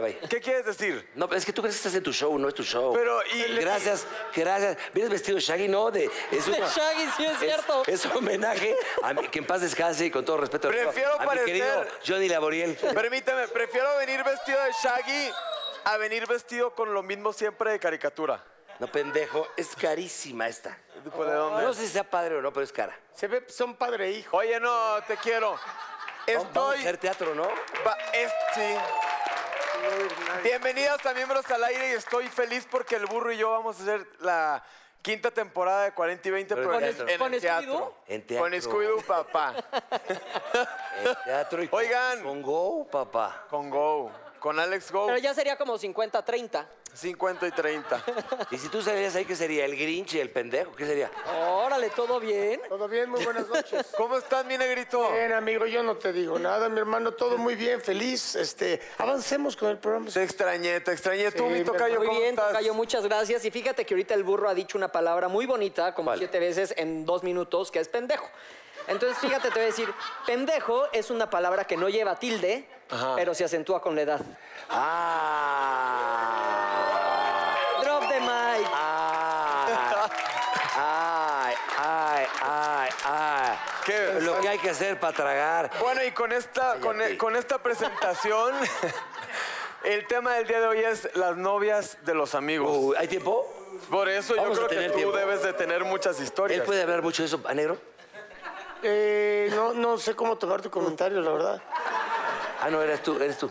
Bye. ¿Qué quieres decir? No, pero es que tú crees que estás en tu show, no es tu show. Pero, y- Gracias, gracias. ¿Vienes vestido de Shaggy? No, de... Es De una- Shaggy, sí es cierto. Es homenaje a mi- que en paz descanse y con todo respeto. Prefiero a parecer- mi querido Johnny Laboriel. Permíteme, prefiero venir vestido de Shaggy a venir vestido con lo mismo siempre de caricatura. No, pendejo, es carísima esta. ¿De dónde? No sé si sea padre o no, pero es cara. Se ve, son padre e hijo. Oye, no, te quiero. Vamos a Estoy. hacer teatro, ¿no? Va- es- sí. Bienvenidos a Miembros al Aire y estoy feliz porque el burro y yo vamos a hacer la quinta temporada de 40 y 20, Pero pero en en, teatro. en ¿Con el teatro. Scooby-Doo? En teatro. Con Scooby-Doo, papá. En teatro y con- Oigan. Con Go, papá. Con Go. Con Alex Go. Pero ya sería como 50-30. 50 y 30. Y si tú salías ahí, ¿qué sería? ¿El Grinch y el pendejo? ¿Qué sería? Órale, ¿todo bien? ¿Todo bien? Muy buenas noches. ¿Cómo estás, mi negrito? Bien, amigo, yo no te digo nada, mi hermano, todo muy bien, feliz. Este, avancemos con el programa. Te extrañé, te extrañé. Tú, Sí, mi tocayo, Muy ¿cómo bien, estás? Tocayo, muchas gracias. Y fíjate que ahorita el burro ha dicho una palabra muy bonita, como siete veces en dos minutos, que es pendejo. Entonces, fíjate, te voy a decir, pendejo es una palabra que no lleva tilde, pero se acentúa con la edad. ¡Ah! Drop the mic. ¡Ay! ¡Ay! ¡Ay! ¡Ay! ¡Ay! ¿Qué? Lo que hay que hacer para tragar. Bueno, y con esta, con, Cállate. con esta presentación, el tema del día de hoy es las novias de los amigos. ¿Hay tiempo? Por eso yo Vamos creo que tú tiempo. debes de tener muchas historias. ¿Él puede hablar mucho de eso, a negro? Eh, no, no sé cómo tomar tu comentario, la verdad. Ah, no, eres tú, eres tú.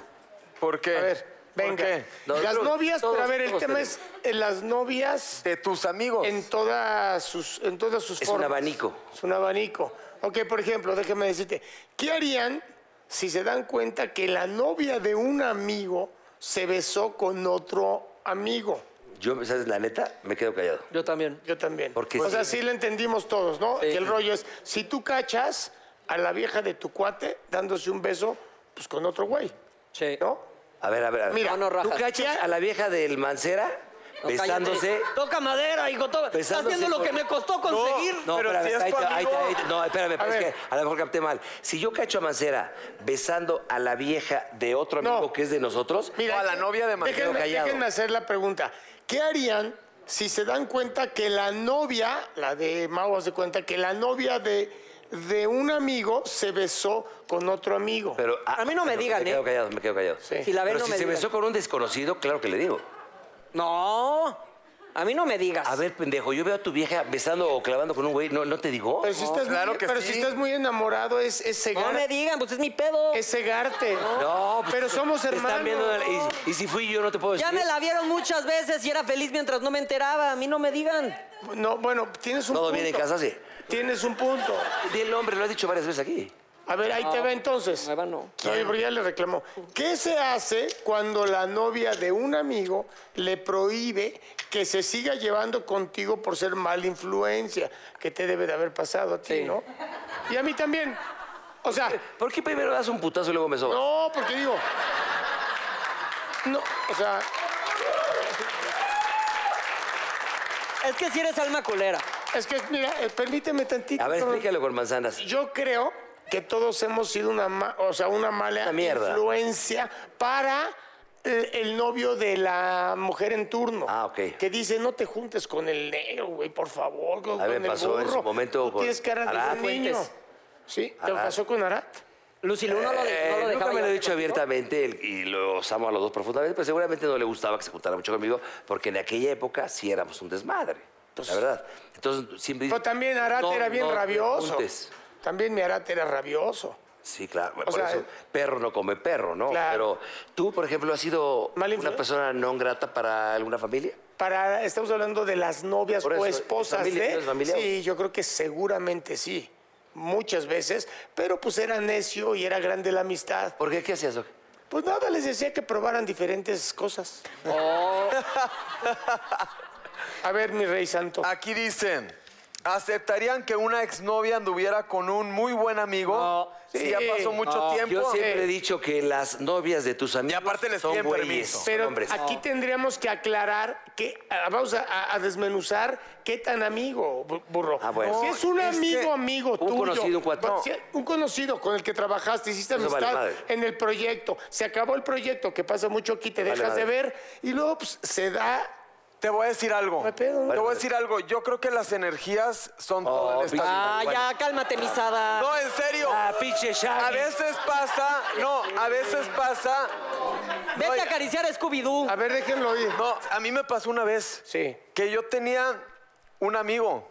¿Por qué? A ver, ¿Por venga. qué? No, las novias, todos- pero a ver, el todos tema tenemos. es eh, las novias De tus amigos. en todas sus, en todas sus Es un formas. abanico. Es un abanico. Ok, por ejemplo, déjame decirte, ¿qué harían si se dan cuenta que la novia de un amigo se besó con otro amigo? Yo, ¿sabes? La neta, me quedo callado. Yo también. Yo también. Porque o sea, sí. sí lo entendimos todos, ¿no? Sí. Que el rollo es, si tú cachas a la vieja de tu cuate dándose un beso, pues con otro güey, Sí. ¿no? A ver, a ver, a ver. Mira, No, no, ¿Tú cachas a la vieja del Mancera No, besándose? cállate. Toca madera, hijo. Toca. Estás Besándose haciendo lo con- que me costó conseguir. No, Pero espérame, si es ahí tu te- ahí te- amigo. ahí te- no, espérame, pero es ver. que a lo mejor capté mal. Si yo cacho a Mancera besando a la vieja de otro No. amigo que es de nosotros, O a la novia de Mancera. déjenme, callado. déjenme hacer la pregunta. ¿Qué harían si se dan cuenta que la novia, la de Mau, se cuenta que la novia de, de un amigo se besó con otro amigo? pero... A mí no me digan, Me quedo ¿eh? callado, me quedo callado. Sí. Si la ven, Pero no si me se digan. besó con un desconocido, claro que le digo. No, a mí no me digas. A ver, pendejo, yo veo a tu vieja besando o clavando con un güey, ¿no, no te digo? pero si, estás, claro muy, que pero sí. si estás muy enamorado, es, es no cegar- me digan, pues es mi pedo. es cegarte. No, pues, pero somos hermanos. Están viendo, y, y si fui yo, no te puedo decir. Ya me la vieron muchas veces y era feliz mientras no me enteraba. A mí no me digan. No, bueno, tienes un Todo punto. bien en casa, sí. Tienes un punto. Di el nombre, lo has dicho varias veces aquí. A ver, ahí te va entonces. Nueva no. Oye, pero ya le reclamó. ¿Qué se hace cuando la novia de un amigo le prohíbe que se siga llevando contigo por ser mala influencia? Que te debe de haber pasado a ti, Sí. ¿no? Y a mí también. O sea, ¿Por qué primero das un putazo y luego me sobas? no, porque digo. No, o sea, Es que si eres alma culera. Es que, mira, eh, permíteme tantito. A ver, explícalo con manzanas. Yo creo que todos hemos sido una, ma- o sea, una mala Una mierda. influencia para eh, el novio de la mujer en turno. Ah, ok. Que dice, no te juntes con el negro, güey, por favor, con, A me con el pasó en burro. su momento Tú con tienes cara de un niño. Fuentes. ¿Sí? ¿Te Arad. pasó con Arat? Lucy Lu no lo, de- no Eh, lo dejaba nunca me lo he llevarse dicho contigo. abiertamente el- y los amo a los dos profundamente, pero seguramente no le gustaba que se juntara mucho conmigo, porque en aquella época sí éramos un desmadre, la verdad. Entonces siempre Pero también Arat no, era bien no rabioso. También mi Arat era rabioso. Sí, claro. O por sea, eso, perro no come perro, ¿no? Claro. Pero tú, por ejemplo, has sido una persona no grata para alguna familia. Para, estamos hablando de las novias o esposas familia, de... Sí, yo creo que seguramente sí. Muchas veces. Pero pues era necio y era grande la amistad. ¿Por qué? ¿Qué hacías? Doc? Pues nada, les decía que probaran diferentes cosas. Oh, A ver, mi rey santo. Aquí dicen, ¿aceptarían que una exnovia anduviera con un muy buen amigo? No. Si ya pasó mucho No. tiempo. Yo siempre he dicho que las novias de tus amigos aparte les son güeyes, permiso. son Pero hombres. aquí tendríamos que aclarar que vamos a, desmenuzar qué tan amigo, bu- burro. Ah, bueno. Si es un amigo, amigo un tuyo. conocido, un cuate. si- un conocido con el que trabajaste, hiciste vale amistad en el proyecto. Se acabó el proyecto, que pasa mucho aquí, te Vale dejas de ver y luego pues, se da. Te voy a decir algo. No hay pedo, ¿no? Te voy a decir algo. Yo creo que las energías son todo en esta pinche- vida. Ah, ya, cálmate, misada. No, en serio. Ah, pinche Shaggy. A veces pasa, no, a veces pasa. Vete no, a acariciar a Scooby-Doo. A ver, déjenlo ir. No, a mí me pasó una vez Sí. que yo tenía un amigo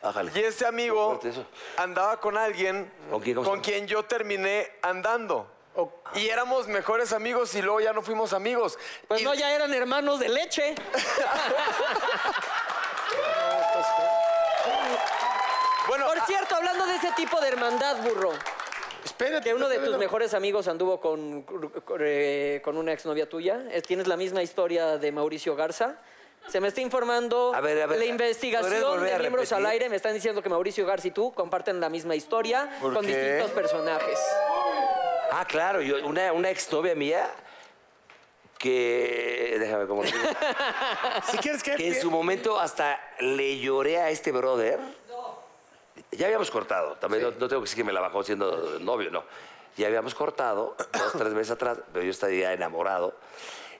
Ájale. y ese amigo Fuerte eso. andaba con alguien ¿Con quién, cómo se con llama? quien yo terminé andando. O- Y éramos mejores amigos y luego ya no fuimos amigos. Pues Y- no, ya eran hermanos de leche. Bueno, Por a- cierto, hablando de ese tipo de hermandad, burro, Espérate. que uno de tus mejores amigos anduvo con, con, eh, una exnovia tuya. Eh, ¿Tienes la misma historia de Mauricio Garza? Se me está informando A ver, a ver, la ¿podrías investigación de miembros al aire. Me están diciendo que Mauricio Garza y tú comparten la misma historia ¿Por con qué? distintos personajes. Ah, claro, yo, una, una exnovia mía que. Déjame como. Si quieres que. que en su momento hasta le lloré a este brother. Ya habíamos cortado, también no, no tengo que decir que me la bajó siendo novio, no. Ya habíamos cortado dos, tres meses atrás, pero yo estaría enamorado.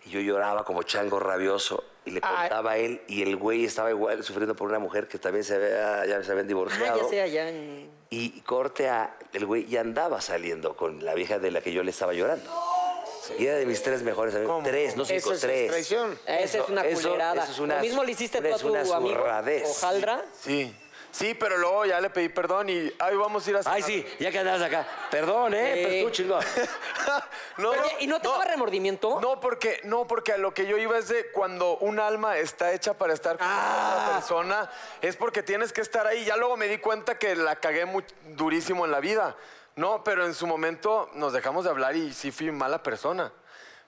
Y yo lloraba como chango rabioso y le Ay. contaba a él y el güey estaba igual sufriendo por una mujer que también se había, ya se habían Ah, divorciado. ya sé, allá en... Y corte a, el güey ya andaba saliendo con la vieja de la que yo le estaba llorando. Y era de mis tres mejores amigos. ¿Cómo? Tres, no cinco, Eso es tres. traición. Esa es una eso- culerada. eso es una Lo mismo le hiciste tú a es tu una amigo. Ojaldra. Sí, sí, pero luego ya le pedí perdón y ahí vamos a ir a Ay, sí, ya que andabas acá. Perdón, ¿eh? Sí. Pero tú, chingo. no, ¿y no te daba remordimiento? No, porque, no, porque a lo que yo iba es de cuando un alma está hecha para estar con Ah. otra persona, es porque tienes que estar ahí. Ya luego me di cuenta que la cagué muy durísimo en la vida. No, pero en su momento nos dejamos de hablar y sí fui mala persona.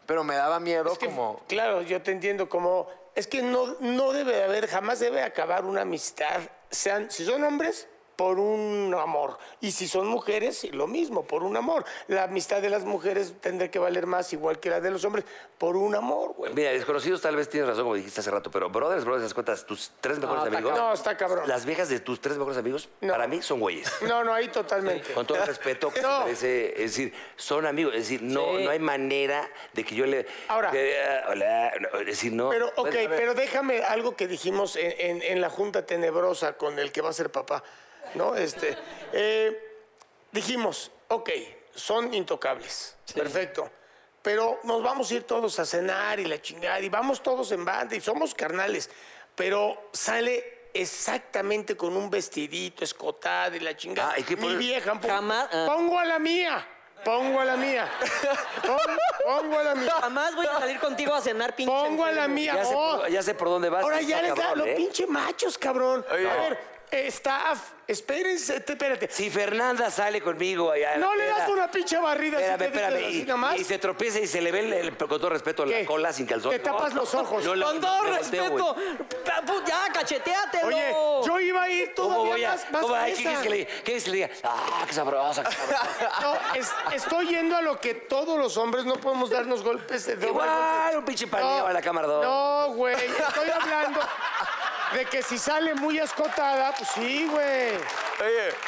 Pero me daba miedo Es que, como. Claro, yo te entiendo como... Es que no, no debe de haber, jamás debe acabar una amistad. Sean, si son hombres, por un amor. Y si son mujeres, lo mismo, por un amor. La amistad de las mujeres tendrá que valer más, igual que la de los hombres, por un amor, güey. Mira, desconocidos tal vez tienes razón, como dijiste hace rato, pero brothers, brothers, das cuentas, tus tres mejores está amigos. No, está cabrón. Las viejas de tus tres mejores amigos, No. para mí son güeyes. No, no, ahí totalmente. Con todo el respeto que No. se merece, es decir, son amigos, es decir, no, Sí. no hay manera de que yo le. Ahora. que, ah, hola, no, es decir, no. Pero, ok, pero déjame algo que dijimos en, en- en la junta tenebrosa con el que va a ser papá, ¿no? Este, eh, dijimos, ok, son intocables, perfecto, pero nos vamos a ir todos a cenar y la chingada, y vamos todos en banda, y somos carnales, pero sale exactamente con un vestidito, escotado y la chingada. Ah, ¿y qué Mi vieja, pon- Jamás, ah. pongo a la mía, pongo a la mía, Pon- pongo a la mía. Jamás voy a salir contigo a cenar, pinche. Pongo a la mía. ya, sé oh. por, ya sé por dónde vas. Ahora ya les da los ¿eh? pinche machos, cabrón. Oye. A ver, staff, espérense, te- espérate. Si Fernanda sale conmigo allá. no le das una pinche barrida Espérame, dices espérame. así Y, nomás. y se tropieza y se le ve, el, el- con todo respeto, ¿Qué? la cola sin calzón. Te tapas los ojos. No, Con todo volteo, respeto. Ya, cacheteatelo. Oye, yo iba a ir ¿Cómo todavía voy a.? más, ¿Cómo, ¿Qué quieres que le diga? ¿Qué quieres que le diga? ¡Ah, qué sabrosa! qué sabrosa! No, es- estoy yendo a lo que todos los hombres no podemos darnos golpes de Igual, golpe. un pinche paneo a la cámara. No, güey, estoy hablando de que si sale muy escotada, pues sí, güey.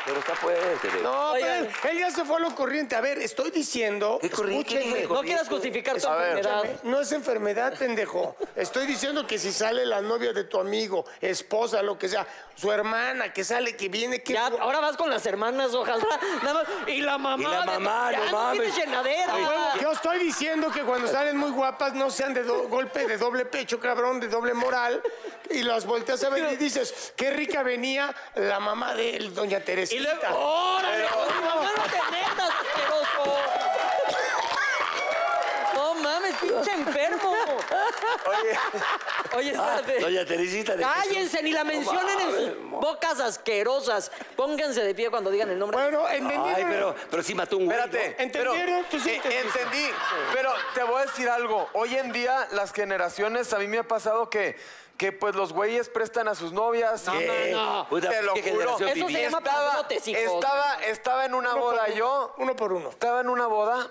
Pero está fuerte. No, pero Oigan. él, él ya se fue a lo corriente. A ver, estoy diciendo. ¿Qué corriente? No quieras justificar tu enfermedad. No es enfermedad, pendejo. Estoy diciendo que si sale la novia de tu amigo, esposa, lo que sea, su hermana, que sale, que viene, que. Ya, ahora vas con las hermanas, ojalá. Nada más. Y la mamá. Y la de- mamá, ya no mames. tienes llenadera. Yo estoy diciendo que cuando salen muy guapas no sean de do- golpe de doble pecho, cabrón, de doble moral, y las volteas a ver y dices, qué rica venía la mamá de doña Y luego, ¡órale! mamá no te metas, asqueroso! No mames, pinche enfermo. oye, Oye, espérate. Doña Teresita de Cállense, ni la mencionen en sus bocas asquerosas. Pónganse de pie cuando digan el nombre. Bueno, entendieron. Ay, pero, pero sí mató un güey. espérate. ¿Entendieron? pero- Tú sí eh, entendí. Pero te voy a decir algo. Hoy en día, las generaciones, a mí me ha pasado que, que pues los güeyes prestan a sus novias. No, no, no. Puta, Te lo ¿qué juro. Eso se llama Estaba, padrotes, estaba, estaba en una Uno por boda uno, yo. Uno por uno. Estaba en una boda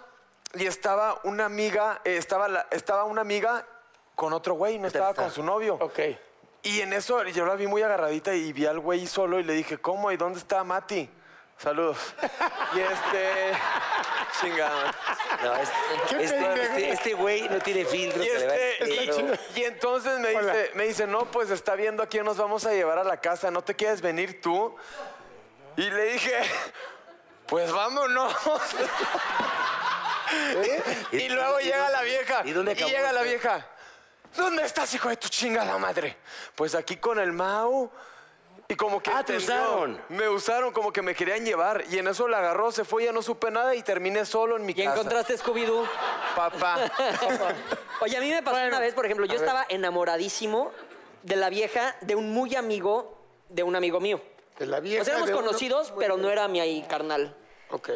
y estaba una amiga, eh, estaba, la- estaba una amiga con otro güey, no estaba con su novio. Ok. Y en eso yo la vi muy agarradita y vi al güey solo y le dije, ¿cómo? ¿Y dónde está Mati? Saludos. y este. Chingada. No, este, Qué este- este- este güey no tiene filtro. Y, este, y- y entonces me Hola. dice, me dice, no, pues está viendo a quién nos vamos a llevar a la casa, ¿no te quieres venir tú? Y le dije, pues vámonos. y luego llega la vieja. ¿Y dónde acabó llega la vieja. ¿Dónde estás, hijo de tu chingada madre? Pues aquí con el Mau. Y como que Ah, te entendió. usaron. Me usaron, como que me querían llevar. Y en eso la agarró, se fue, ya no supe nada y terminé solo en mi ¿Y casa. encontraste Scooby-Doo? Papá. Oye, a mí me pasó una vez, por ejemplo, yo estaba enamoradísimo de la vieja de un muy amigo de un amigo mío. De la vieja. O sea, éramos de uno- conocidos, pero no era mi ahí carnal. Ok.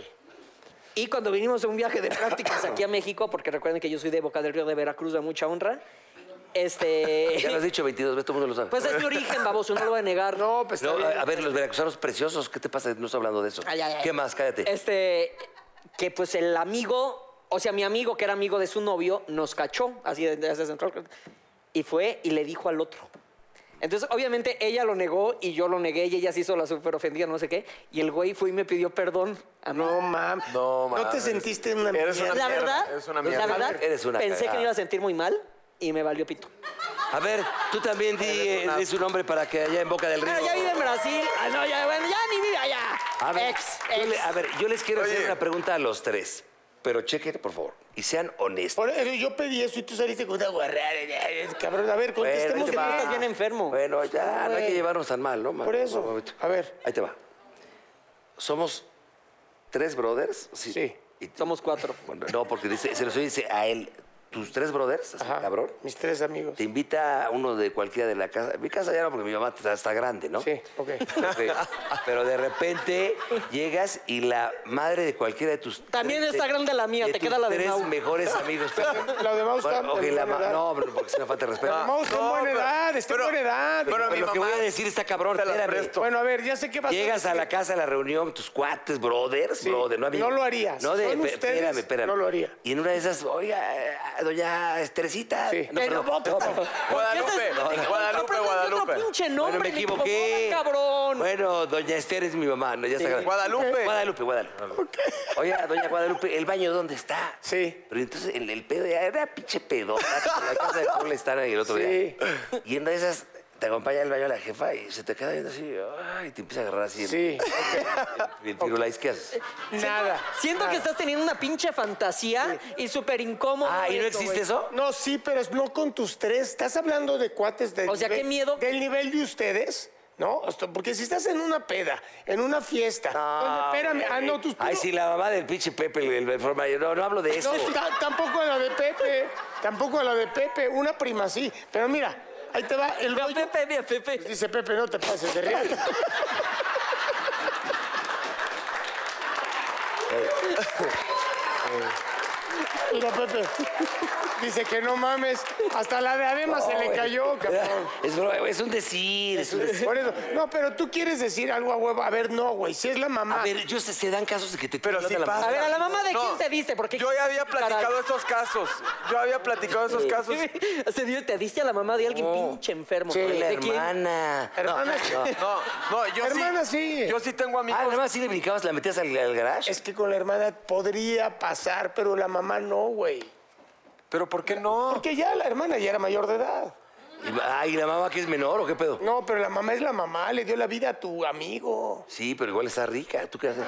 Y cuando vinimos a un viaje de prácticas aquí a México, porque recuerden que yo soy de Boca del Río de Veracruz, de mucha honra, este... Ya lo has dicho 22 veces, todo el mundo lo sabe. Pues es mi origen, baboso, no lo voy a negar. No, pues No, a, a ver, los veracruzanos preciosos, ¿qué te pasa? No estoy hablando de eso. Ay, ay, ay. ¿Qué más? Cállate. Este, que pues el amigo, o sea, mi amigo que era amigo de su novio, nos cachó, así de- desde Central. Y fue y le dijo al otro. Entonces, obviamente, ella lo negó y yo lo negué y ella se hizo la súper ofendida, no sé qué. Y el güey fue y me pidió perdón a mí. No, mam. No, ¿No te sentiste una Eres mierda? una La mierda, verdad, eres una la mierda. verdad, Eres una pensé que me iba a sentir muy mal y me valió pito. A ver, tú también di, di su nombre para que allá en Boca del Río. Pero ya vive en Brasil. Ah, no, ya, bueno, ya ni vive allá. A ver, ex, yo ex. le- a ver, yo les quiero hacer una pregunta a los tres. Pero chequen, por favor. Y sean honestos. Por eso yo pedí eso y tú saliste con una guarrada. Cabrón, a ver, contestemos. ahí te que va. tú estás bien enfermo. Bueno, ya, no hay que llevarnos tan mal, ¿no? Por Un eso. momento. A ver. Ahí te va. Somos tres brothers. Sí. Y- Somos cuatro. bueno, no, porque dice, se los dice a él, tus tres brothers, así, Ajá. cabrón. Mis tres amigos. Te invita a uno de cualquiera de la casa. Mi casa ya no, porque mi mamá está, está grande, ¿no? Sí, ok. Ok. Pero de repente llegas y la madre de cualquiera de tus. También está grande la mía, de te queda la de tres Mau. mejores amigos. La de Mau está Bueno, la buena ma- edad. No, pero porque es una falta de respeto. Mau está en buena pero- edad, está en pero- buena edad. pero Pero mi lo que voy a decir está cabrón. la. Bueno, a ver, ya sé qué vas Llegas a la casa, a la reunión, tus cuates, brothers, Sí. brother, no amigos. No lo harías. No, de, Son pe- ustedes, espérame, espérame. no lo haría. Y en una de esas, oiga, doña Esterecita. Sí. No, Pero no, Guadalupe, No. Guadalupe, Guadalupe. otro pinche Bueno, nombre, me le equivoqué. cabrón. Bueno, doña Esther es mi mamá, ¿no? Ya está grande. Guadalupe. Guadalupe, Guadalupe. Oye, doña Guadalupe, ¿el baño dónde está? Sí. Pero entonces el, el pedo ya era pinche pedo. La casa de Paul están ahí el otro Sí. día. Y en una de esas te acompaña al baño la jefa y se te queda viendo así, ay, te empieza a agarrar así. el- Sí. El, el ¿qué haces? Nada. Siento que estás teniendo una pinche fantasía y súper incómodo. Ah, ¿y no esto, existe eso? No, sí, pero es no con tus tres. Estás hablando de cuates del O sea, qué miedo. Del nivel de ustedes, ¿no? Porque si estás en una peda, en una fiesta. No, oye, espérame. Ah, no, tus Ay, sí, la mamá del pinche Pepe, el, el, forma- No, no hablo de eso. No, ta- tampoco a la de Pepe. Tampoco a la de Pepe. Una prima sí. Pero mira, ahí te va el rollo. Pepe, mira, Pepe. Dice Pepe, no te pases de riata. Mira, Pepe. Dice que no mames. Hasta la de Adema se le cayó, cabrón. Es, un decir, es un decir. Por eso. No, pero tú quieres decir algo a huevo. A ver, no, güey. Si es la mamá. A ver, yo sé, se dan casos de que te Pero sí la pasa. A ver, a la mamá de No, quién te diste, porque Yo ya había platicado esos casos. Yo había platicado esos casos. Se dio- te diste a la mamá de alguien pinche enfermo. Sí. La ¿De quién? hermana. Hermana, No, no, yo Hermana, sí. sí. Yo sí tengo amigos. Ah, nada más si le brincabas, la metías al, al garage. Es que con la hermana podría pasar, pero la mamá no, güey. Pero ¿por qué no? Porque ya la hermana ya era mayor de edad. Y- Ay, ¿la mamá que es menor o qué pedo? No, pero la mamá es la mamá, le dio la vida a tu amigo. Sí, pero igual está rica. ¿Tú qué haces?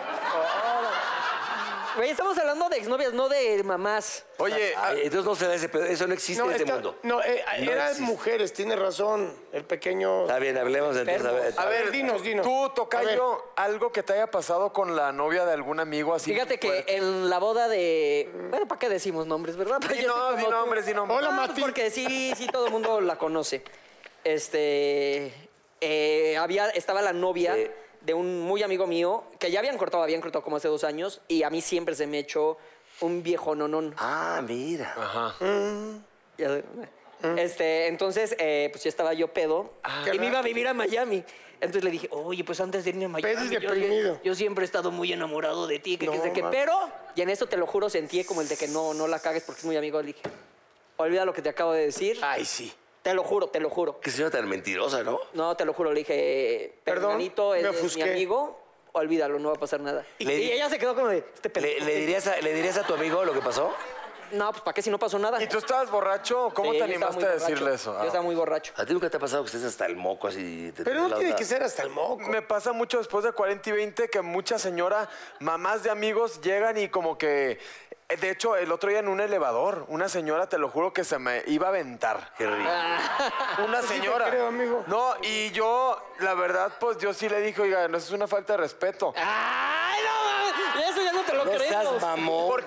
Güey, estamos hablando de exnovias, no de mamás. Oye, ah, Ay, entonces no se da ese pedo. Eso no existe en este esta- mundo. no, eh, No eran existe. mujeres, tiene razón. El pequeño. Está bien, hablemos entonces. A ver, a ver, dinos, dinos. Tú, A Tocayo, algo que te haya pasado con la novia de algún amigo así. Fíjate que fuerte. en la boda de. Bueno, ¿para qué decimos nombres, verdad? Di Yo no, soy di como nombres, di nombres. Hola, Ah, pues Mati. Porque sí, sí, todo el mundo la conoce. Este. eh, había, estaba la novia Sí. De un muy amigo mío que ya habían cortado, habían cortado como hace dos años y a mí siempre se me echó un viejo nonón. Ah, mira. Ajá. Ya- Este, entonces, eh, pues ya estaba yo pedo Qué y me iba a vivir a Miami. Entonces le dije, oye, pues antes de irme a Miami. Pedo y yo- deprimido. Yo, siempre he estado muy enamorado de ti, que, que No, sé qué. ma- Pero, y en eso te lo juro, sentí como el de que no, no la cagues porque es muy amigo. Le dije, olvida lo que te acabo de decir. Ay, sí. Te lo juro, te lo juro. Qué señora tan mentirosa, ¿no? No, te lo juro, le dije, Perdón, Perdonito, me es, es mi ofusqué. amigo, olvídalo, no va a pasar nada. Y, Le- y ella se quedó como de, este ¿Le, pendejo. le dirías a, ¿Le dirías a tu amigo lo que pasó? No, pues ¿para qué si no pasó nada? ¿Y tú estabas borracho? ¿Cómo Sí, te yo estaba animaste a decirle borracho. eso? Yo Ah. estaba muy borracho. ¿A ti nunca te ha pasado que estés hasta el moco así? Te Pero no tiene que ser hasta el moco. Me pasa mucho después de 40 y 20 que mucha señora, mamás de amigos llegan y como que... De hecho, el otro día en un elevador, una señora, te lo juro, que se me iba a aventar. Qué rico. Una sí te señora. creo, amigo. No, y yo, la verdad, pues yo sí le dije, oiga, no, eso es una falta de respeto. ¡Ay, no! mames! Eso ya no te lo No creo. seas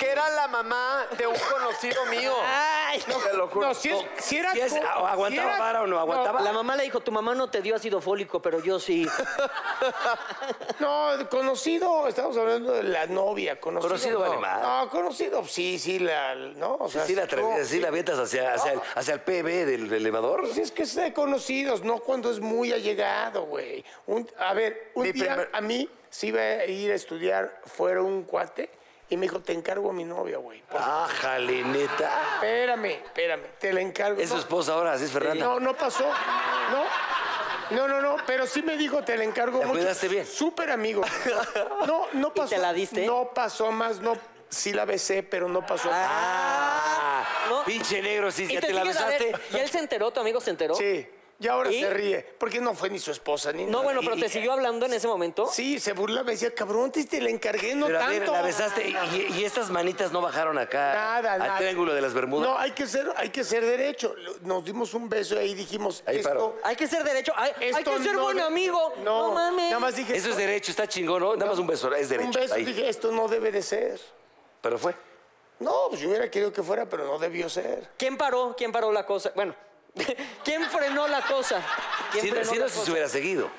Porque era la mamá de un conocido mío. Ay, Te lo juro. No, si, es- si era... Si es- co- ¿Aguantaba si era- vara o no aguantaba? La mamá le dijo, tu mamá no te dio ácido fólico, pero yo sí. No, conocido, estamos hablando de la novia, conocido. Conocido no. vale más. No, conocido, sí, sí, la, ¿no? O sea, Sí, la, no, atreves, sí, la avientas hacia, hacia, el, hacia el PB del elevador. Pues es que es de conocidos, no cuando es muy allegado, güey. Un- A ver, un Mi día primer- a mí sí iba a ir a estudiar fuera un cuate y me dijo, te encargo a mi novia, güey. Por- Ah, jale, neta. Espérame, espérame, te la encargo. Es su No, esposa ahora, así es Fernanda. No, no pasó. No. No, no, no, pero sí me dijo, te la encargo ¿La mucho. cuidaste bien? Súper amigo. No, no pasó. te la diste? No pasó más, no. Sí la besé, pero no pasó. Ah, ¿No? pinche negro, sí, Y ya te, la sigues a ver, besaste. ¿Y él se enteró? ¿Tu amigo se enteró? Sí. Y ahora ¿Y? se ríe, porque no fue ni su esposa ni No, nada. bueno, Y- pero te y- siguió hablando en ese momento. Sí, se burla, me decía, cabrón, te, te la encargué, no Pero a ver, tanto. la besaste y, estas manitas no bajaron acá Nada, al nada. triángulo de las Bermudas. No, hay que ser, hay que ser derecho. Nos dimos un beso y ahí dijimos, Ahí esto, paró. Hay que ser derecho. Hay, que ser no buen amigo. No, No, mames. nada más dije, Eso es derecho, está chingón, ¿no? Nada más un beso, es derecho. un beso, ahí. dije, esto no debe de ser. Pero fue. No, pues yo hubiera querido que fuera, pero no debió ser. ¿Quién paró? ¿Quién paró la cosa? Bueno, ¿quién frenó la cosa? ¿Quién Si, no- frenó si la no, si se hubiera seguido.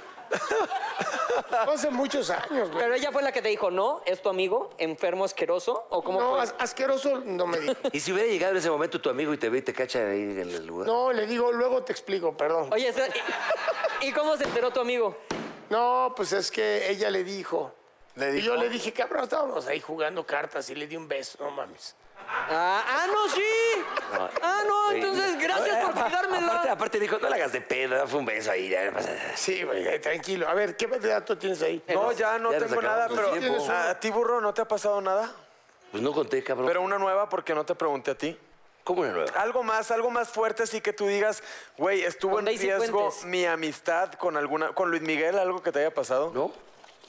Hace muchos años, güey. Pero ella fue la que te dijo, no, es tu amigo, enfermo, asqueroso, o cómo No, fue? as- asqueroso no me dijo. Y si hubiera llegado en ese momento tu amigo y te ve y te cacha ahí en el lugar. No, le digo, luego te explico, perdón. Oye, ¿y, y cómo se enteró tu amigo? No, pues es que ella le dijo. ¿Le Y yo dijo? le dije, cabrón, estábamos ahí jugando cartas y le di un beso, no mames. Ah, ah, no, sí. Ah, no, entonces gracias por Aparte, cuidármela. aparte dijo, no la hagas de pedo, fue un beso ahí. ya no pasa nada. Sí, güey, eh, tranquilo. A ver, ¿qué dato tienes ahí? No, ya no Ya tengo nada, pero tiempo. ¿a ti, burro, no te ha pasado nada? Pues no conté, cabrón. Pero una nueva porque no te pregunté a ti. ¿Cómo una nueva? Algo más, algo más fuerte, así que tú digas, güey, estuvo en riesgo mi amistad con alguna, con Luis Miguel, algo que te haya pasado. ¿No?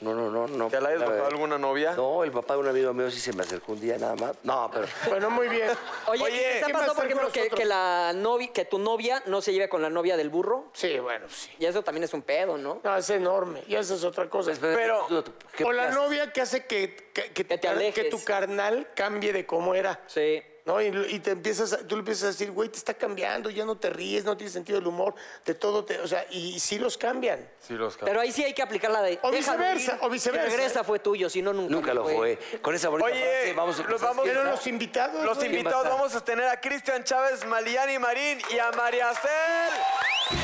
No, no, no, no. ¿Te la hayas verdad. alguna novia? No, el papá de un amigo mío sí se me acercó un día nada más. No, pero. Bueno, muy bien. Oye, Oye, ¿y ¿te ha ¿qué pasado, por ejemplo, que, la novia, que tu novia no se lleve con la novia del burro? Sí, bueno, sí. Y eso también es un pedo, ¿no? No, es enorme. Y esa es otra cosa. Pero- ¿qué o la novia que hace que, que, que te alejes. que tu carnal cambie de cómo era. Sí. ¿No? Y, y te empiezas, a- tú le empiezas a decir, güey, te está cambiando, ya no te ríes, no tienes sentido del humor, de todo, te, o sea, y, sí los cambian. Sí, los Pero ahí sí hay que aplicar la de. O viceversa, ir, o viceversa. Regresa fue tuyo, si no, nunca. Nunca lo fue. Con esa bonita Oye, frase, vamos los ¿sabes vamos-? Pero los invitados. Los invitados a vamos a tener a Cristian Chávez, Maliani Marín y a María Cel.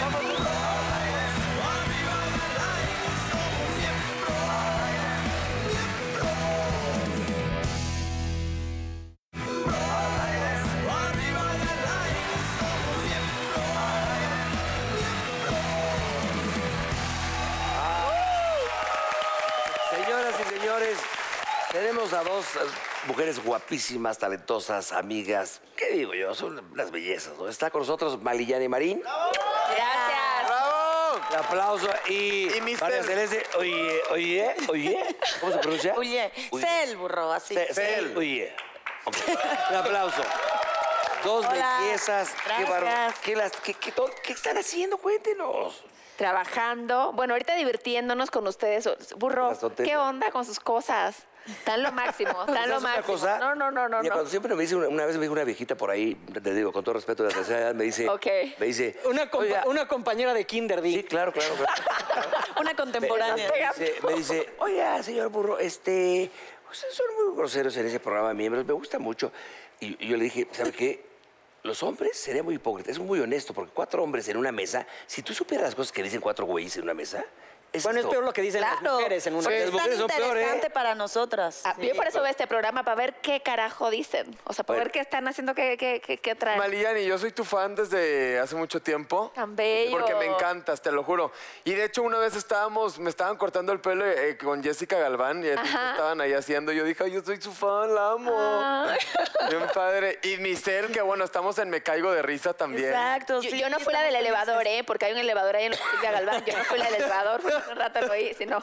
Tenemos a dos eh, mujeres guapísimas, talentosas, amigas. ¿Qué digo yo? Son las bellezas, ¿no? Está con nosotros Malillani Marín. Gracias. ¡Bravo! Un aplauso. Y, Y Mr. María Celeste, oye, oye, oye. ¿Cómo se pronuncia? Oye, sé el burro, así. Ce- Cel. Oye. Ok. Un aplauso. Dos Hola. bellezas. Qué, Gracias. barba- qué, las- qué- qué to- qué están haciendo? Cuéntenos. Trabajando. Bueno, ahorita divirtiéndonos con ustedes. Burro. ¿qué onda con sus cosas? Están lo máximo, están ¿Sabes lo una máximo. cosa? No, no, no, no, Mira, no. Cuando siempre me dice, una, una vez me dijo una viejita por ahí, te digo, con todo respeto de la tercera edad, me dice, Ok. me dice, Una, compa- "Oiga, una compañera de Kinder, di. Sí, claro, claro, claro. Una contemporánea. Me dice, me dice, oiga, señor burro, este, ustedes son muy groseros en ese programa de miembros, me gusta mucho. Y, y yo le dije, ¿sabe qué? los hombres sería muy hipócrita. Es muy honesto, porque cuatro hombres en una mesa, si tú supieras las cosas que dicen cuatro güeyes en una mesa, es Bueno, es peor lo que dicen las mujeres en una Sí. Es Las tan son peor, ¿eh? interesante para nosotras. Ah, Yo por eso veo este programa, para ver qué carajo dicen. O sea, para Bueno. ver qué están haciendo, qué, qué, qué, qué traen. Maliyani, yo soy tu fan desde hace mucho tiempo. Tan bello. Porque me encantas, te lo juro. Y de hecho, una vez estábamos, me estaban cortando el pelo eh, con Jessica Galván y Ajá. estaban ahí haciendo. Yo dije, "Ay, yo soy su fan, la amo. Ah. Bien padre. Y Michelle, que bueno, estamos en Me Caigo de Risa también. Exacto. Yo, sí, yo no fui la del elevador. ¿eh? Porque hay un elevador ahí en la Silvia Galván. Yo no fui la del elevador, un rato lo oí, si no.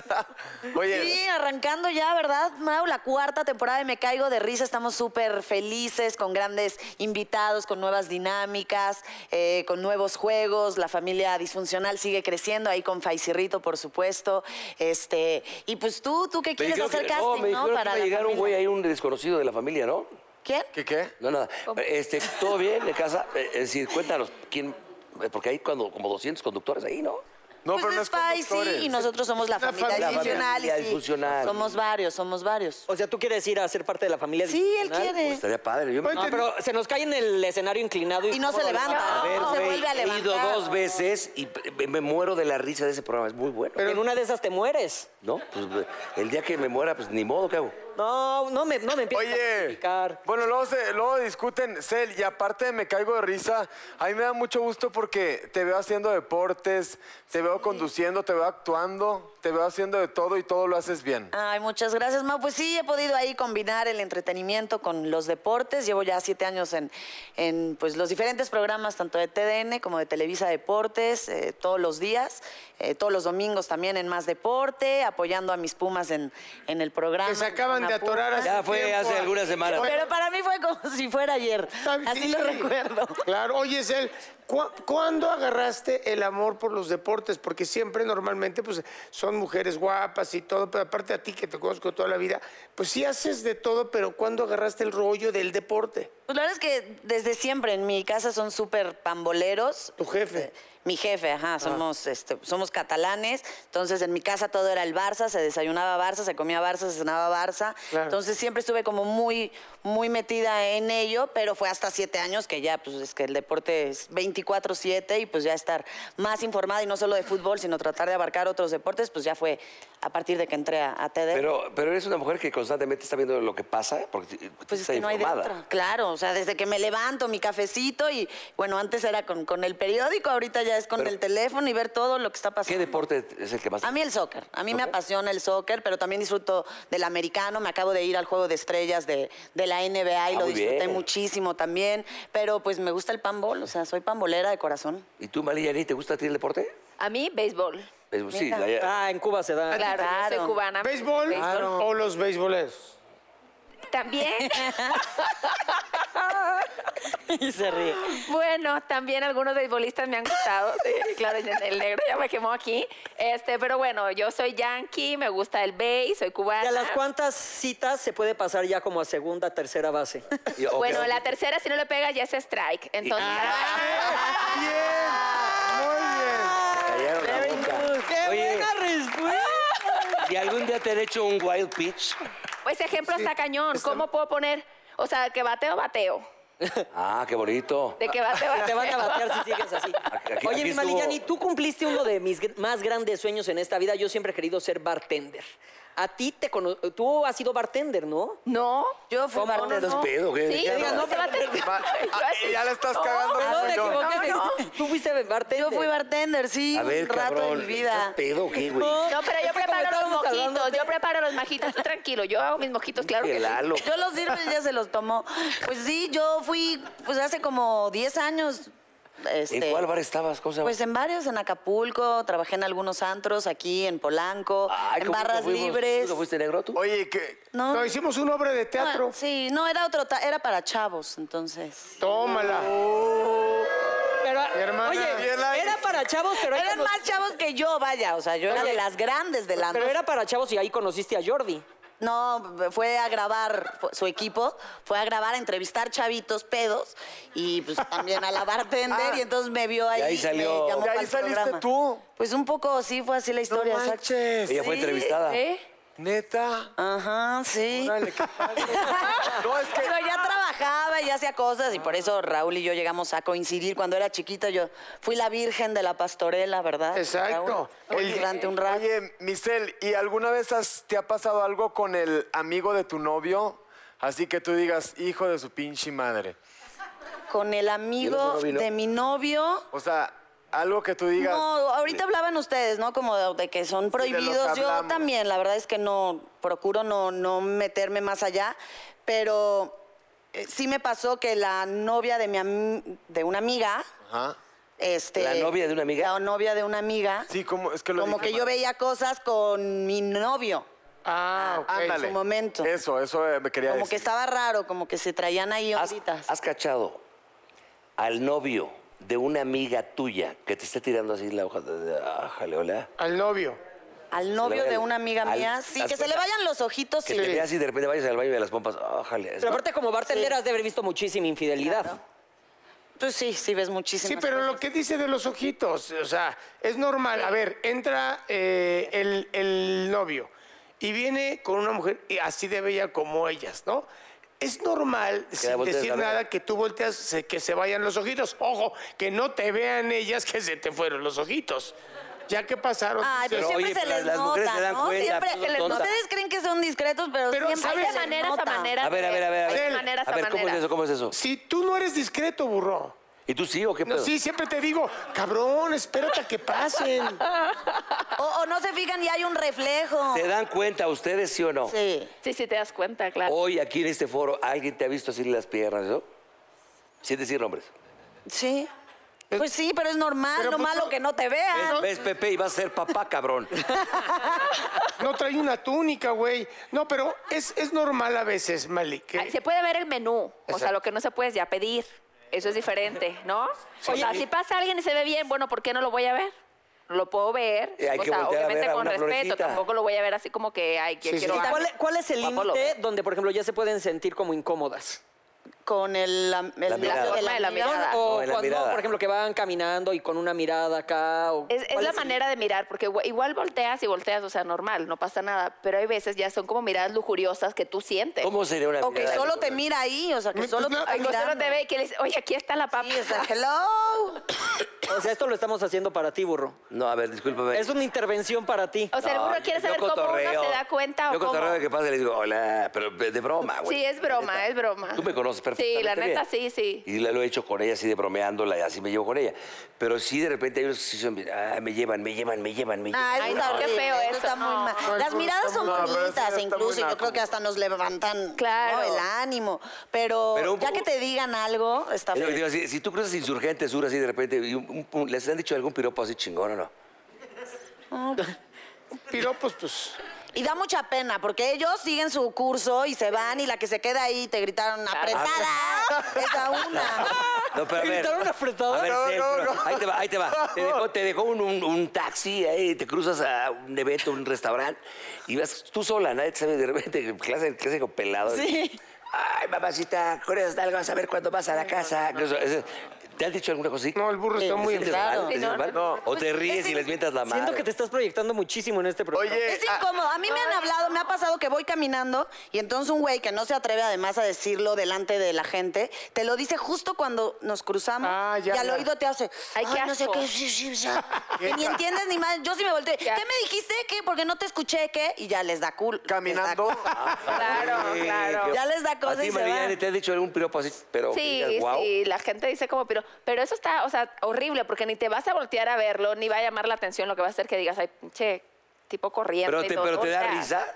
Oye, Sí, arrancando ya, ¿verdad, Mau? La cuarta temporada de Me Caigo de Risa. Estamos súper felices, con grandes invitados, con nuevas dinámicas, eh, con nuevos juegos. La familia disfuncional sigue creciendo, ahí con Faisirrito, por supuesto. Este, y pues tú, tú qué quieres hacer que- casting, no, me ¿no? que Para llegar un güey ahí, un desconocido de la familia, ¿no? ¿Quién? ¿qué qué? No, nada. Este, ¿Todo bien en casa? Eh, Es decir, cuéntanos, ¿quién? Porque hay cuando, como 200 conductores ahí, ¿no? No, pues pero no es conductores. y nosotros somos la familia familia disfuncional. disfuncional. Somos varios, somos varios. O sea, tú quieres ir a ser parte de la familia Sí, él quiere. Estaría padre. Yo me- No, pero se nos cae en el escenario inclinado y, Y no se ¿cómo lo levanta, a A ver, no se vuelve a he ido levantar. dos veces y me- muero de la risa de ese programa. Es muy bueno. En una de esas te mueres. ¿No? Pues el día que me muera, pues ni modo, ¿qué hago? No, no me, no me empieces a Oye, criticar. bueno, luego, se- luego discuten, Cel, y aparte de me caigo de risa, a mí me da mucho gusto porque te veo haciendo deportes, te veo conduciendo, te veo actuando, te veo haciendo de todo y todo lo haces bien. Ay, muchas gracias, Mau. Pues sí, he podido ahí combinar el entretenimiento con los deportes. Llevo ya siete años en, en pues, los diferentes programas, tanto de TDN como de Televisa Deportes, eh, todos los días, eh, todos los domingos también en Más Deporte, apoyando a mis Pumas en, en el programa. Que se acaban de atorar hace Ya fue tiempo. hace algunas semanas. Pero para mí fue como si fuera ayer. Así lo recuerdo. Claro, oye, Cel, ¿cu- ¿cuándo agarraste el amor por los deportes? Porque siempre normalmente pues, son mujeres guapas y todo, pero aparte a ti que te conozco toda la vida, pues sí haces de todo, pero ¿cuándo agarraste el rollo del deporte? Pues la verdad es que desde siempre en mi casa son súper pamboleros. ¿Tu jefe? Mi jefe, ajá, somos, este, somos catalanes, entonces en mi casa todo era el Barça, se desayunaba Barça, se comía Barça, se cenaba Barça, Claro. entonces siempre estuve como muy, muy metida en ello, pero fue hasta siete años que ya, pues es que el deporte es 24-7 y pues ya estar más informada y no solo de fútbol, sino tratar de abarcar otros deportes, pues ya fue a partir de que entré a, a TD. Pero, pero eres una mujer que constantemente está viendo lo que pasa, porque Pues es está que no hay de otra. Claro, o sea, desde que me levanto, mi cafecito y bueno, antes era con, con el periódico, ahorita ya es con Pero- el teléfono y ver todo lo que está ¿Qué pasando. deporte es el que más? A mí el soccer, a mí me apasiona el soccer, pero también disfruto del americano, me acabo de ir al juego de estrellas de, de la NBA y Ah, lo disfruté bien. muchísimo también, pero pues me gusta el panbol, o sea, soy pambolera de corazón. ¿Y tú, Maliyani, te gusta a ti el deporte? A mí, béisbol. Sí, la- Ah, en Cuba se da. Claro, claro. soy cubana. ¿Béisbol o los beisboleros? También. y se ríe. Bueno, también algunos beisbolistas me han gustado. Sí, claro, el negro ya me quemó aquí. Este, pero bueno, yo soy yankee, me gusta el béis, soy cubana. ¿Y a las cuántas citas se puede pasar ya como a segunda, tercera base? y- Bueno, la tercera, si no le pega, ya es strike. Entonces, Callaron la boca. ¡Qué Oye, buena respuesta! ¿y algún día te han hecho un wild pitch? Pues ejemplo está cañón. ¿Cómo puedo poner? O sea, que bateo, bateo. Ah, qué bonito. De que bateo, bateo. Te van a batear si sigues así. aquí- Oye, aquí mi estuvo- tú cumpliste uno de mis gr- más grandes sueños en esta vida. Yo siempre he querido ser bartender. A ti te cono- Tú has sido bartender, ¿no? No. Yo fui ¿Cómo? bartender. ¿Estás pedo? ¿Qué? Sí, ¿Qué no, no? ah, ya le estás No, cagando yo. equivoqué. No, Tú fuiste bartender. Yo fui bartender, sí, A ver, un rato cabrón, de mi vida. ¿estás pedo qué, güey? No, pero yo preparo los mojitos. Yo preparo los mojitos. Tú tranquilo, yo hago mis mojitos, claro que sí. Yo los sirvo y ella se los tomó. Pues sí, yo fui, pues hace como 10 años. Este, ¿En cuál bar estabas? ¿Cómo se llama? Pues en varios, en Acapulco, trabajé en algunos antros, aquí en Polanco, Ay, en ¿cómo barras fuimos? libres. ¿Tú no fuiste negro tú? Oye, que No, No, hicimos una obra de no, teatro. sí, no, era otro, era para chavos, entonces. Tómala. Pero, hermana. oye, Bien ahí. era para chavos, pero Eran más chavos que yo, vaya, o sea, yo era de las grandes del antro. Pero era para chavos y ahí conociste a Jordi. No, fue a grabar, su equipo fue a grabar, a entrevistar chavitos pedos y pues también a la bartender y entonces me vio ahí. ahí salió. me llamó Y ahí saliste programa. tú. Pues un poco sí fue así la no historia, exacto. manches. Ella fue Sí. entrevistada. ¿Eh? Neta. Ajá, sí. Órale, qué padre. No, es que Pero ya viajaba y hacía cosas y por eso Raúl y yo llegamos a coincidir. Cuando era chiquita yo fui la virgen de la pastorela, ¿verdad? Exacto. Raúl? Oye, durante un rato. Oye, Michelle, ¿y alguna vez has- te ha pasado algo con el amigo de tu novio? Así que tú digas, hijo de su pinche madre. Con el amigo de mi novio. O sea, algo que tú digas. No, ahorita hablaban ustedes, ¿no? Como de, de que son de lo que prohibidos. Yo también, la verdad es que no, procuro no, no meterme más allá, pero eh, sí me pasó que la novia de mi am- de una amiga, Ajá. este... ¿La novia de una amiga? La novia de una amiga. Sí, como, es que lo como dije que yo veía cosas con mi novio. Ah, ok. Ándale. su momento. Eso, eso eh, me quería Como decir. que estaba raro, como que se traían ahí ¿Has, onditas. has cachado al novio de una amiga tuya que te esté tirando así la hoja de... de- ájale, hola? Al novio. Al novio de una amiga al- mía, sí, que se le vayan los ojitos. Que sí. veas y de repente vayas al baño de las pompas, ájale. Pero aparte, como bartender, has de haber visto muchísima infidelidad. Pues sí, sí ves muchísimas Sí, pero cosas. lo que dice de los ojitos, o sea, es normal. A ver, entra eh, el, el novio y viene con una mujer y así de bella como ellas, ¿no? Es normal, sin decir a ver. nada, que tú volteas, se- que se vayan los ojitos. Ojo, que no te vean ellas que se te fueron los ojitos. Ya que pasaron. Ay, pero Pero, siempre oye, se les las mujeres nota, se dan ¿no? cuenta, siempre pues, se les tonta. Ustedes creen que son discretos, pero, Pero siempre ¿sabes? Hay de maneras a nota. maneras. A ver, a ver, a ver, a Hay de ver. A a ver, ¿cómo es eso? ¿Cómo es eso? Si tú no eres discreto, burro. ¿Y tú sí o qué No, pedo? sí, siempre te digo, cabrón, espérate a que pasen. O, o no se fijan y hay un reflejo. ¿Se dan cuenta ustedes, sí o no? Sí. Sí, sí, te das cuenta, claro. Hoy aquí en este foro, ¿alguien te ha visto así las piernas, no? Sin decir nombres. Sí. Pues sí, pero es normal, Pero lo pues malo no- que no te vean. ¿Ves, Pepe? Y vas a ser papá, cabrón. No trae una túnica, güey. No, pero es, es normal a veces, Malik. que- Ay, Se puede ver el menú, o sea, Exacto. lo que no se puede es ya pedir. Eso es diferente, ¿no? O sea, si pasa alguien y se ve bien, bueno, ¿por qué no lo voy a ver? Lo puedo ver, Eh, hay o que sea, obviamente ver a con respeto, florecita. tampoco lo voy a ver así como que, ay, que Sí, quiero... sí. ¿Cuál, cuál es el límite donde, por ejemplo, ya se pueden sentir como incómodas? Con el, la, el La mirada. lazo de La la, mirada. mirada. O No, la cuando, mirada. por ejemplo, que van caminando y con una mirada acá. o- Es, es ¿cuál la el- manera de mirar, porque igual, volteas y volteas, o sea, normal, no pasa nada. Pero hay veces ya son como miradas lujuriosas que tú sientes. ¿Cómo sería una O que mirada? solo te mira ahí, o sea, que Pues solo te no, está Ay, que solo te ve y que le dice, oye, aquí está la papa. Sí, o sea, hello. O sea, esto lo estamos haciendo para ti, burro. No, a ver, discúlpame. Es una intervención para ti. O sea, el No, burro quiere yo saber cómo uno se da cuenta o Yo cómo. cotorreo de que pasa y le digo, hola, pero de broma, güey. Sí, es broma, Neta. es broma. Tú me conoces perfectamente Sí, la neta, bien. sí, sí. Y la- lo he hecho con ella así de bromeándola y así me llevo con ella. Pero sí, de repente hay unos que sí son, ah, me llevan, me llevan, me llevan, me llevan. Ah, Ay, está no, qué horrible, feo eso, está muy no. mal. No, Las miradas está son muy- no, pero bonitas, incluso yo naco. creo que hasta nos levantan Claro. ¿no? el ánimo. Pero, Pero un ya poco- que te digan algo, está Es lo que te feo. si, si tú cruzas insurgentes sur así de repente, y un- un- ¿les han dicho algún piropo así chingón o no? Piropos, pues. Y da mucha pena, porque ellos siguen su curso y se van y la que se queda ahí te gritaron apretada. Esa una. No, pero a ver. ¿Gritaron apretado? A ver, No, no, no. ahí te va, ahí te va. Te dejó, te dejó un, un- un taxi ahí, te cruzas a un evento, un restaurante, y vas tú sola, nadie te sabe de repente, clase, clase con pelado. Sí. Ay, mamacita, con eso algo vas a ver cuando vas a la casa. ¿Te han dicho alguna cosa así? No, el burro está ¿Te muy claro. ¿Te Sí, sientes mal? no. O te ríes es y les mientas la madre. Siento que te estás proyectando muchísimo en este programa. Oye, Es ah, incómodo. A mí me han hablado, me ha pasado que voy caminando y entonces un güey que no se atreve además a decirlo delante de la gente, te lo dice justo cuando nos cruzamos Ah, ya, y al ya. oído te hace, Ay, qué no sé qué, sí, sí, sí". Y ni entiendes ni mal. Yo sí me volteé. ¿Qué me dijiste? ¿Qué? Porque no te escuché, ¿qué? Y ya les da cool. caminando. Claro, Sí, claro. qué- Ya les da cosa ¿A ti, y se Mariana, van. te han dicho algún piropo así? Pero Sí, digas, "Guau"? sí, la gente dice como, pero, pero eso está, o sea, horrible, porque ni te vas a voltear a verlo, ni va a llamar la atención, lo que va a hacer que digas, ay, che, tipo corriente. Pero y te, todo, pero te da risa.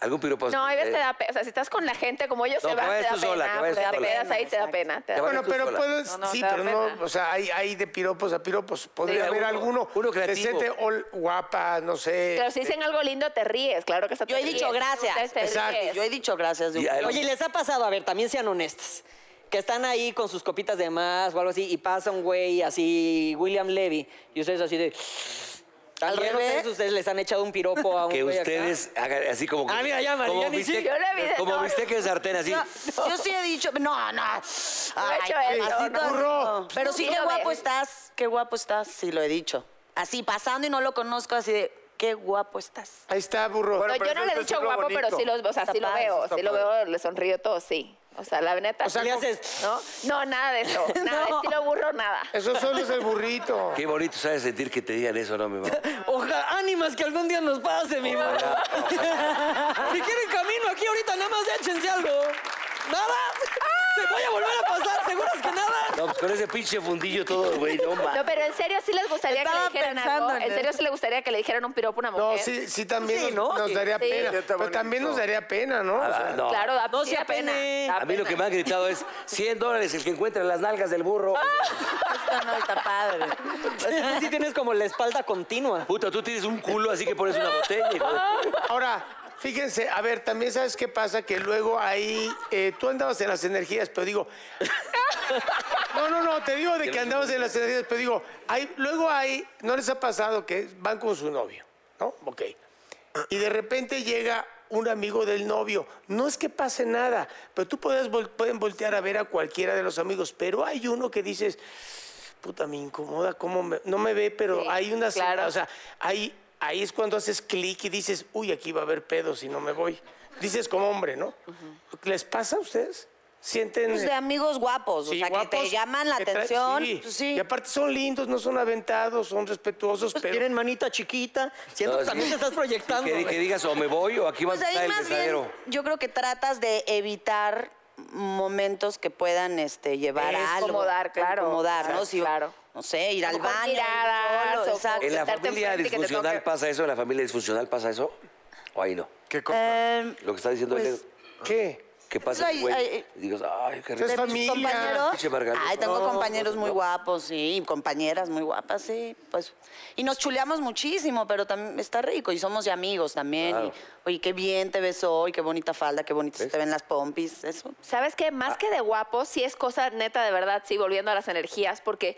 ¿Algún piropo? No, hay veces Eh, te da pena, o sea, si estás con la gente como ellos No, se van, te da sola, pena, vayas te tú da sola. pena, ahí te da pena. te da Que pena. vayas Bueno, pero sola. puedes, No, no, sí, pero no, o sea, hay, hay de piropos a piropos. Podría Sí, haber uno- alguno uno que creativo. te ol- guapa, no sé. Pero si dicen algo lindo, te ríes, claro que hasta Yo he dicho gracias. Exacto. ríes. Yo he dicho gracias. de un- Y Oye, ¿y les ha pasado? A ver, también sean honestas. Que están ahí con sus copitas de más o algo así y pasa un güey así, William Levy, y ustedes así de... Al revés. ustedes, ustedes les han echado un piropo a un Que güey acá? ustedes hagan así como. Ah, mira, ya, María, como ni sí. Yo lo vi de- Como no, bistec en sartén, así. Yo sí he dicho, no, no. Ay, hecho eso, así no. todo- Burro. Pero sí, qué guapo estás, qué guapo estás, sí lo he dicho. Así pasando y no lo conozco, así de, qué guapo estás. Ahí está, burro. Bueno, yo no le he es dicho guapo, pero sí, lo, o sea, sí lo veo, sí lo veo, le sonrío todo, sí. O sea, la neta. O sea, Le ¿cómo- haces... ¿no? No, nada de eso. Nada, No. estilo burro, nada. Eso solo es el burrito. Qué bonito sabes sentir que te digan eso, ¿no, mi mamá? Ojalá, ánimas que algún día nos pase, mi mamá. si quieren camino aquí ahorita, nada más échense algo. ¿Nada? ¿Se voy a volver a pasar? ¿Seguras que nada? No, pues con ese pinche fundillo todo, güey, no mames. No, pero en serio sí les gustaría que le dijeran pensando algo. en En serio sí les gustaría que le dijeran un piropo a una mujer. No, sí, sí también Sí, nos, ¿no? nos Sí. daría Sí. pena. Está Pero también nos daría pena, ¿no? O Ah, no. Claro, da, No sí se da pena. apene. da A mí lo pena. que me han gritado es 100 dólares el que encuentre las nalgas del burro. Esto no está padre. Tú sí tienes como la espalda continua. Puta, tú tienes un culo así que pones una botella. hijo de- Ahora, fíjense, a ver, también sabes qué pasa, que luego ahí, eh, tú andabas en las energías, pero digo, no, no, no, te digo de que andabas en las energías, pero digo, hay, luego hay, ¿no les ha pasado que van con su novio, no? Ok. Y de repente llega un amigo del novio, no es que pase nada, pero tú puedes, vol- pueden voltear a ver a cualquiera de los amigos, pero hay uno que dices, puta, me incomoda, cómo me- no me ve, pero Sí, hay una, claro. o sea, ahí, ahí es cuando haces clic y dices, uy, aquí va a haber pedo si no me voy. Dices como hombre, ¿no? ¿Les pasa a ustedes? ¿Sienten...? Pues de amigos guapos, Sí, o sea, que te llaman la atención. sí. pues sí. Y aparte son lindos, no son aventados, son respetuosos, pero... Tienen manita chiquita. Siento No, que sí. también te estás proyectando. Que, digas o me voy o aquí va a Pues estar el más bien, yo creo que tratas de evitar momentos que puedan este, llevar a algo. Incomodar, claro. Incomodar, ¿no? Exacto, Si, claro. No sé, ir al baño. ir miradas, solo, o exacto. ¿En la familia disfuncional pasa eso? ¿En la familia disfuncional pasa eso? ¿O ahí no? ¿Qué cosa? Eh, Lo que está diciendo Pues, él. ¿Qué? ¿Qué pasa, Ay, güey? ay, Y digas, ay, qué Es rico. mis familia. Ay, tengo No, compañeros muy no. guapos, sí, y compañeras muy guapas, sí, pues. Y nos chuleamos muchísimo, pero también está rico y somos ya amigos también. Claro. Y, oye, qué bien te ves hoy, qué bonita falda, qué bonitas se te ven las pompis, eso. ¿Sabes qué? Más que de guapo, sí es cosa neta de verdad, sí, volviendo a las energías, porque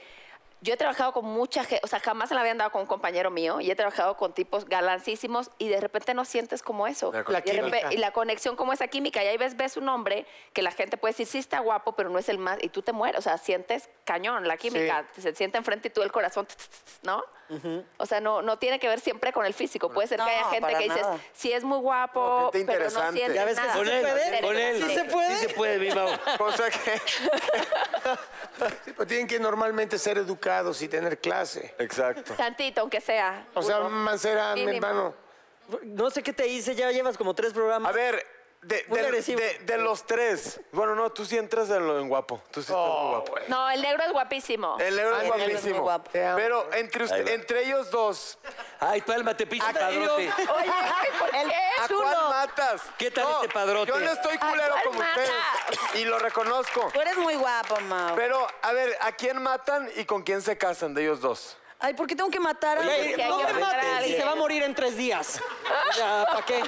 yo he trabajado con mucha gente, o sea, jamás se la había andado con un compañero mío, y he trabajado con tipos galancísimos, y de repente no sientes como eso. La Y química. la conexión como esa química, y ahí ves, ves un hombre que la gente puede decir, sí está guapo, pero no es el más, y tú te mueres, o sea, sientes cañón, la química, se siente enfrente y tú el corazón, ¿no? O sea, no, no tiene que ver siempre con el físico, puede ser que haya gente que dices, nada. sí es muy guapo, No, gente pero no interesante. sientes Ya ves que nada. sí Con se él, puede. con él. ¿Sí se puede? Sí se puede, mi. Cosa que... Sí, pero tienen que normalmente ser educados y tener clase. Exacto. Tantito, aunque sea. O sea. Mancera, mi hermano. No sé qué te hice, ya llevas como tres programas. A ver, de, de- de- de los tres. Bueno, no, tú sí entras en lo en guapo. Tú sí estás muy guapo. No, el negro es guapísimo. El negro es Ay, el negro es muy guapísimo. guapo. Pero entre, usted- entre ellos dos, Ay, pálmate, pinche padrote. Oye, ay, ¿por qué? ¿a cuál matas? ¿Qué tal este padrote? Yo no estoy culero ¿A cuál como matas? ustedes. Y lo reconozco. Tú eres muy guapo, Mau. Pero, a ver, ¿a quién matan y con quién se casan de ellos dos? Ay, ¿por qué tengo que matar a alguien? que hay no que me mates, se va a morir en tres días. ¿para qué?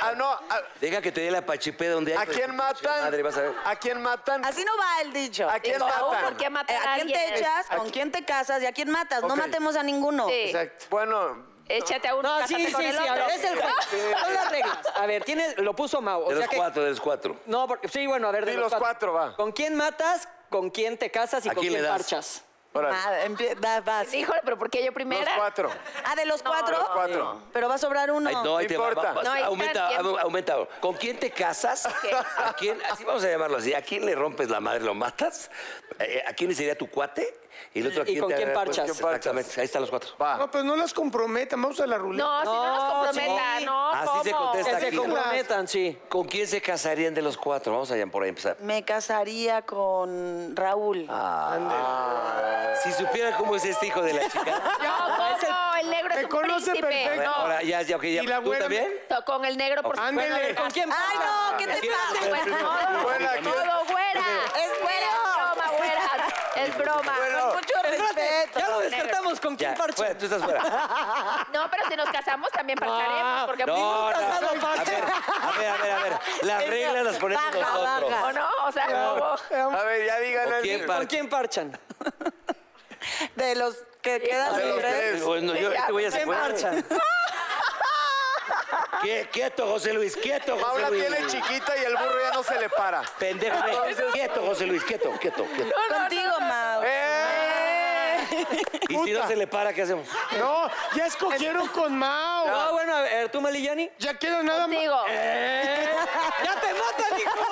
Ah, no, a, Deja que te dé la pachipé donde hay. ¿a quién matan? Madre, vas a ver. ¿A quién matan? Así no va el dicho. ¿A quién Digo, matan? ¿Por qué Eh, matar a ¿A quién te echas? ¿Con quién te casas? ¿Y a quién matas? No matemos a ninguno. Sí. Exacto. Bueno, Échate a uno, No, sí, sí, sí. A otro. ver, es el juego. Son las reglas. A ver, tiene, lo puso Mau. O De sea los que, cuatro, de los cuatro. No, porque, sí, bueno, a ver. de Sí, los cuatro, va. ¿Con quién matas? ¿Con quién te casas? ¿Y ¿A con quién parchas? Órale. Ah, empie- da- vas. Híjole, pero ¿por qué yo Los primera? cuatro. Ah, de los cuatro. Los cuatro. Pero va a sobrar uno. Ay, no, ahí No te va, importa. va, va, No, ahí está aumenta, el tiempo. aumenta. ¿Con quién te casas? ¿Qué? ¿A quién, así vamos a llamarlo así, ¿a quién le rompes la madre, lo matas? Eh, ¿A quién sería tu cuate? Y el otro, ¿a ¿Y quién con te quién? Pues, parchas? Exactamente, ahí están los cuatro. Va. No, pues no las comprometan, vamos a la ruleta. No, si no nos No, comprometa, sí. no, Así se contesta. Que se aquí. comprometan, sí. ¿Con quién se casarían de los cuatro? Vamos allá por ahí a empezar. Me casaría con Raúl. Ah. Si supieran cómo es este hijo de la chica. No, ¿cómo? El negro es Me un conoce príncipe. perfecto. No, Ahora, ya, ya, ok, ya. Y la ¿Tú también? con el negro, por Ándele. supuesto. Bueno, ¿Con quién Ay, no, ¿qué te pasa? Bueno, todo, Güera, todo, güera. Es güera, es broma, güera. Es broma. Con mucho respeto. Ya lo descartamos. ¿Con quién Ya, parchas? fuera, tú estás fuera. No, pero si nos casamos también parcharemos, porque No, no. casado, A ver, a ver, a ver, a ver. Las reglas las ponemos Baja, nosotros. baja. ¿O no? O sea, ¿cómo? A ver, ya díganle. ¿Con quién ¿Con quién parchan? De los que quedan libres. tres. Bueno, yo, este ya se ¿Quién parchan? Quie- Quieto, José Luis, quieto, José Paula Luis. tiene chiquita y el burro ya no se le para. Pendejo. Quieto, José Luis, quieto, quieto, quieto. Contigo, Mau. ¡Eh! Y si no se le para, ¿qué hacemos? No, ya escogieron con Mao. No, bueno, a ver, tú, Malillani. Ya queda nada más. Contigo. ¡Ya te matan, hijo!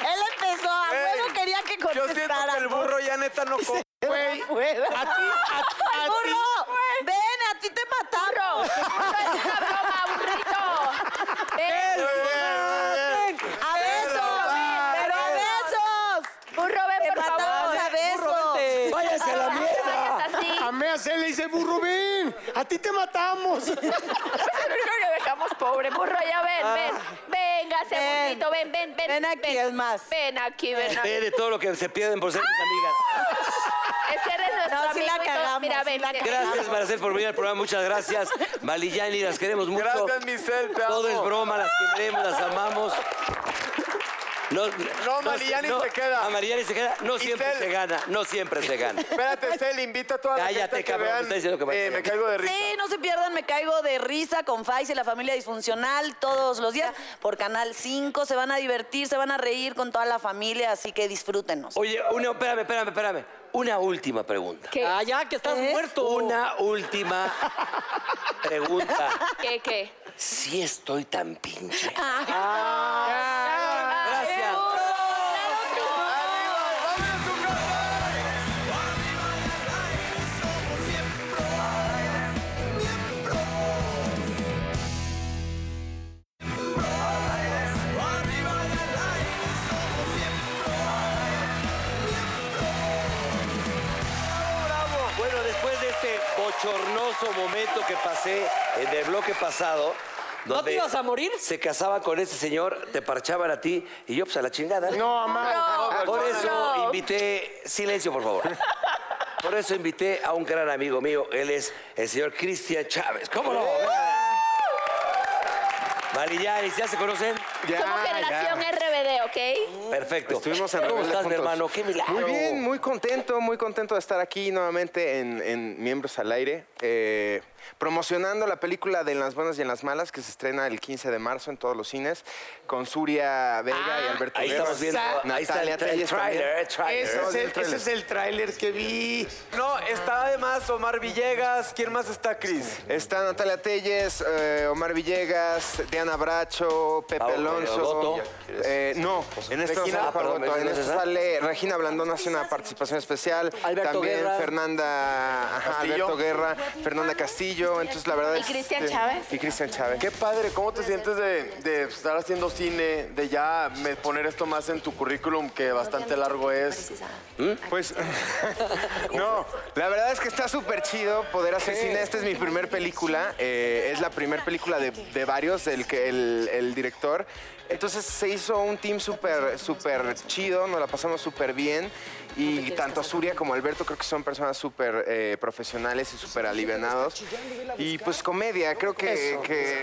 Él empezó, a Ey, huevo quería que Yo siento contestara. que el burro ya neta no come. Güey, a ti, a, a ti. ¡Burro! ¡Ven, a ti te matamos! No es una broma, burrito. Ven, ¡A besos! ¡Pero a besos! burro, ven, ¡Te por favor. matamos a ¡Burro, besos! vente! ¡Váyase a la No te mierda! vayas así. A Mea se le dice, burro, ven. A ti te matamos. Es el único que dejamos pobre. Burro, ya ven, ven. Véngase, Ven. burrito, ven, ven, ven. Ven aquí, es más. Ven aquí, ven aquí. Ve de todo lo que se pierden por ser mis amigas. Es que eres nuestro No, sí la amigo y todo. cagamos, Mira, sí ven. la ven. Gracias, Marcel, por venir al programa. Muchas gracias. Malillani, las queremos mucho. Gracias, Michelle, te Todo amo. es broma, las queremos, las amamos. No, No, Mariani se queda. A Mariani se queda. No siempre Cel. se gana. No siempre se gana. Espérate, Cel, invita a toda la Cállate, gente que cabrón, vean. me está diciendo que vaya. eh, me caigo de risa. Sí, no se pierdan, me caigo de risa con Faiz y la familia disfuncional todos los días por Canal 5. Se van a divertir, se van a reír con toda la familia, así que disfrútenos. Oye, una, espérame, espérame, espérame. Una última pregunta. ¿Qué? Ah, ya, que estás ¿Eh? muerto. Una última pregunta. ¿Qué, qué? Si estoy tan pinche. Ah. Bochornoso momento que pasé en el bloque pasado, ¿No te donde ibas a morir? se casaba con ese señor, te parchaban a ti y yo pues a la chingada. No, amá. Por eso no. invité, silencio por favor. Por eso invité a un gran amigo mío, él es el señor Cristian Chávez. ¿Cómo no? Valillani, ¿ya se conocen? Somos generación RBD, ¿ok? Perfecto. Estuvimos en ¿Cómo estás, mi hermano? Qué milagro. Muy bien, muy contento, muy contento de estar aquí nuevamente en, en Miembros al Aire, eh, promocionando la película de En las Buenas y en las Malas, que se estrena el 15 de marzo en todos los cines, con Suria Vega y Alberto Ahí Guerra. estamos viendo, ahí está el, Natalia el Telles trailer, también. el trailer. Ese es, el, ese es el tráiler que vi. No, está además Omar Villegas. ¿Quién más está, Cris? Está Natalia Telles, eh, Omar Villegas, Diana Bracho, Pepe Ah, Alonso. Goto. Eh, no, en esta, Regina, sale perdón, Goto, en ¿no es esta esa? sale Regina Blandón hace una participación especial. Alberto También Guerra. Fernanda ajá. Alberto Guerra, Fernanda Castillo. Entonces la verdad ¿Y es- Cristian este, Chávez? Y Cristian Chávez. Qué padre, ¿cómo te sientes de, de estar haciendo cine, de ya me- poner esto más en tu currículum, que bastante largo es? Pues, no, la verdad es que está súper chido poder hacer cine. Esta es mi primer película, eh, es la primera película de, de varios, el, que, el, el director. Entonces se hizo un team súper, súper chido, nos la pasamos súper bien. Y tanto Suria como Alberto creo que son personas súper eh, profesionales y súper alivianados. Y pues comedia, creo que, que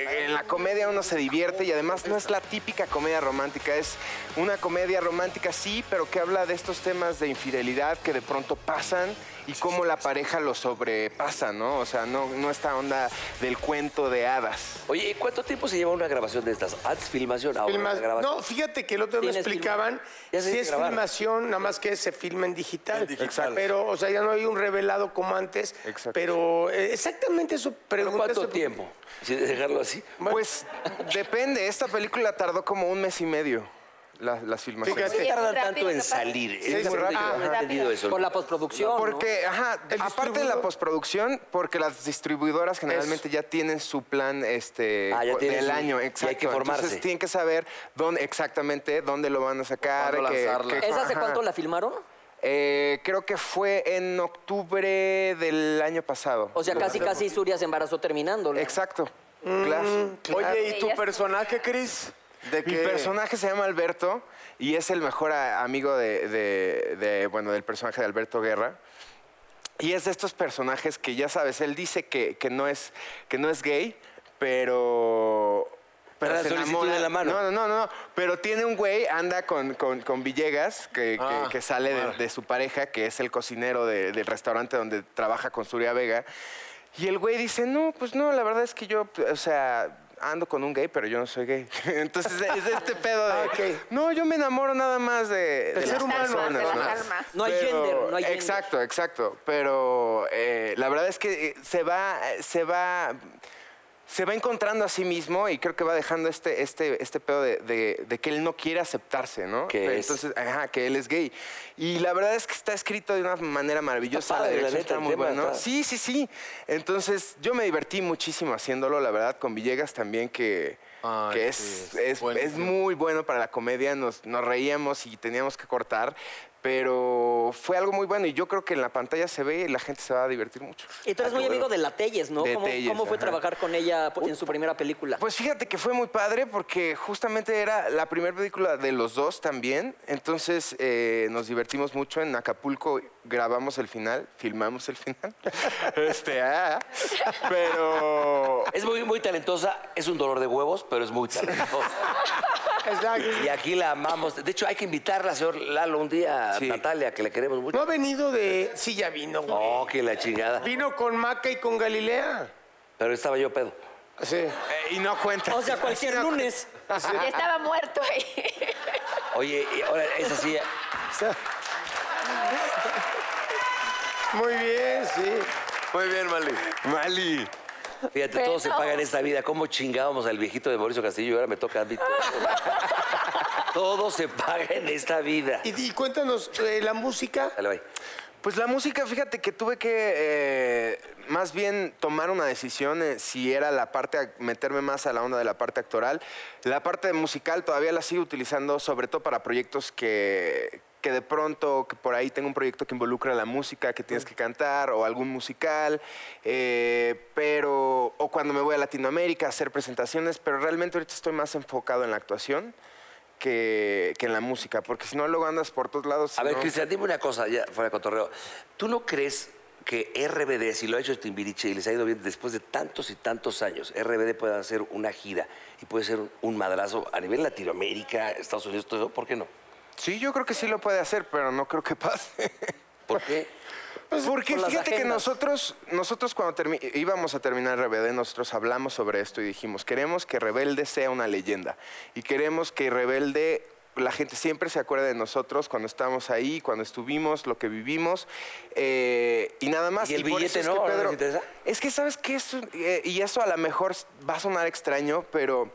eh, en la comedia uno se divierte y además no es la típica comedia romántica, es una comedia romántica sí, pero que habla de estos temas de infidelidad que de pronto pasan y cómo la pareja lo sobrepasa, ¿no? O sea, no, no esta onda del cuento de hadas. Oye, ¿y cuánto tiempo se lleva una grabación de estas? Antes filmación, ahora Filma- grabación. No, fíjate que el otro me Tienes explicaban si es grabar. filmación, nada más que se filma en digital. digital. Pero, o sea, ya no hay un revelado como antes. Exacto. Pero eh, exactamente eso ¿Pero pregunta. cuánto eso- tiempo? Si dejarlo así. Pues depende, esta película tardó como un mes y medio la- las filmaciones. ¿Por qué tardan tanto en salir? Sí, Es muy rápido. Ajá. entendido eso. Por la postproducción. ¿no? Porque, ajá, aparte de la postproducción, porque las distribuidoras generalmente ya tienen su plan este Ah, del su- año, y hay exacto. que formarse. Entonces tienen que saber dónde exactamente dónde lo van a sacar. Que- lanzarla. que- ¿Esa hace cuánto la filmaron? Eh, creo que fue en octubre del año pasado. O sea, casi, casi Suria se embarazó terminando. Exacto. Mm, claro. Oye, ¿y tu personaje, Cris? ¿De Mi personaje se llama Alberto y es el mejor amigo de, de- de, bueno, del personaje de Alberto Guerra. Y es de estos personajes que ya sabes, él dice que, que no, es, que no es gay, pero... Pero la se enamora- de la mano. No, no, no, no. Pero tiene un güey, anda con, con- con Villegas, que, Ah, que sale de, de su pareja, que es el cocinero de- del restaurante donde trabaja con Suria Vega. Y el güey dice, no, pues no, la verdad es que yo, o sea, ando con un gay, pero yo no soy gay. Entonces es este pedo de, Ah, no, yo me enamoro nada más de, de ser humano, personas, de las ¿no? almas. No hay Pero- gender, no hay gender. Exacto, exacto. Pero eh, la verdad es que eh, se va, se va, se va encontrando a sí mismo y creo que va dejando este, este, este pedo de, de- de que él no quiere aceptarse, ¿no? Que es. Entonces, ajá, que él es gay. Y la verdad es que está escrito de una manera maravillosa. padre, la dirección neta, está muy tema bueno. está- Sí, sí, sí. Entonces, yo me divertí muchísimo haciéndolo, la verdad, con Villegas también, que, Ay, que sí, es, es es, muy bueno para la comedia. Nos, nos reíamos y teníamos que cortar. Pero fue algo muy bueno y yo creo que en la pantalla se ve y la gente se va a divertir mucho. Y tú eres muy amigo de la Telles, ¿no? De ¿Cómo, Telles, cómo fue ajá. trabajar con ella en su primera película? Pues fíjate que fue muy padre porque justamente era la primera película de los dos también. Entonces eh, nos divertimos mucho. En Acapulco grabamos el final, filmamos el final. este, ah, pero Es muy, muy talentosa, es un dolor de huevos, pero es muy talentosa. Exacto. y aquí la amamos. De hecho, hay que invitarla, señor Lalo, un día a Sí. Natalia, que le queremos No mucho. ha venido de. Sí, ya vino, güey. Oh, que la chingada. Vino con Maca y con Galilea. Pero estaba yo pedo. Sí. eh, y no cuenta. O sea, cualquier No cu- lunes. Y estaba muerto ahí. Oye, y ahora es así. Muy bien, sí. Muy bien, Mali. Mali. Fíjate, Pero- todo se paga en esta vida. ¿Cómo chingábamos al viejito de Mauricio Castillo y ahora me toca a mí? todo? Todo se paga en esta vida. Y, y cuéntanos, eh, la música. Dale, bye. Pues la música, fíjate que tuve que eh, más bien tomar una decisión eh, si era la parte, meterme más a la onda de la parte actoral. La parte musical todavía la sigo utilizando, sobre todo para proyectos que, que de pronto, que por ahí tengo un proyecto que involucra la música que tienes que cantar o algún musical, eh, pero, o cuando me voy a Latinoamérica a hacer presentaciones, pero realmente ahorita estoy más enfocado en la actuación. Que, que en la música, porque si no luego andas por todos lados. A ver, no- Cristian, dime una cosa, ya fuera de cotorreo. ¿Tú no crees que RBD, si lo ha hecho Timbiriche y les ha ido bien después de tantos y tantos años, RBD pueda hacer una gira y puede ser un, un madrazo a nivel Latinoamérica, Estados Unidos, todo eso? ¿Por qué no? Sí, yo creo que sí lo puede hacer, pero no creo que pase. ¿Por qué? Porque por las fíjate que nosotros, nosotros cuando íbamos a terminar Rebelde, nosotros hablamos sobre esto y dijimos, queremos que Rebelde sea una leyenda. Y queremos que Rebelde, la gente siempre se acuerde de nosotros cuando estábamos ahí, cuando estuvimos, lo que vivimos. eh, y nada más. ¿Y el billete eso es no? que, ¿No Pedro, les interesa? es que, ¿sabes qué? Es un- eh, y eso a lo mejor va a sonar extraño, pero...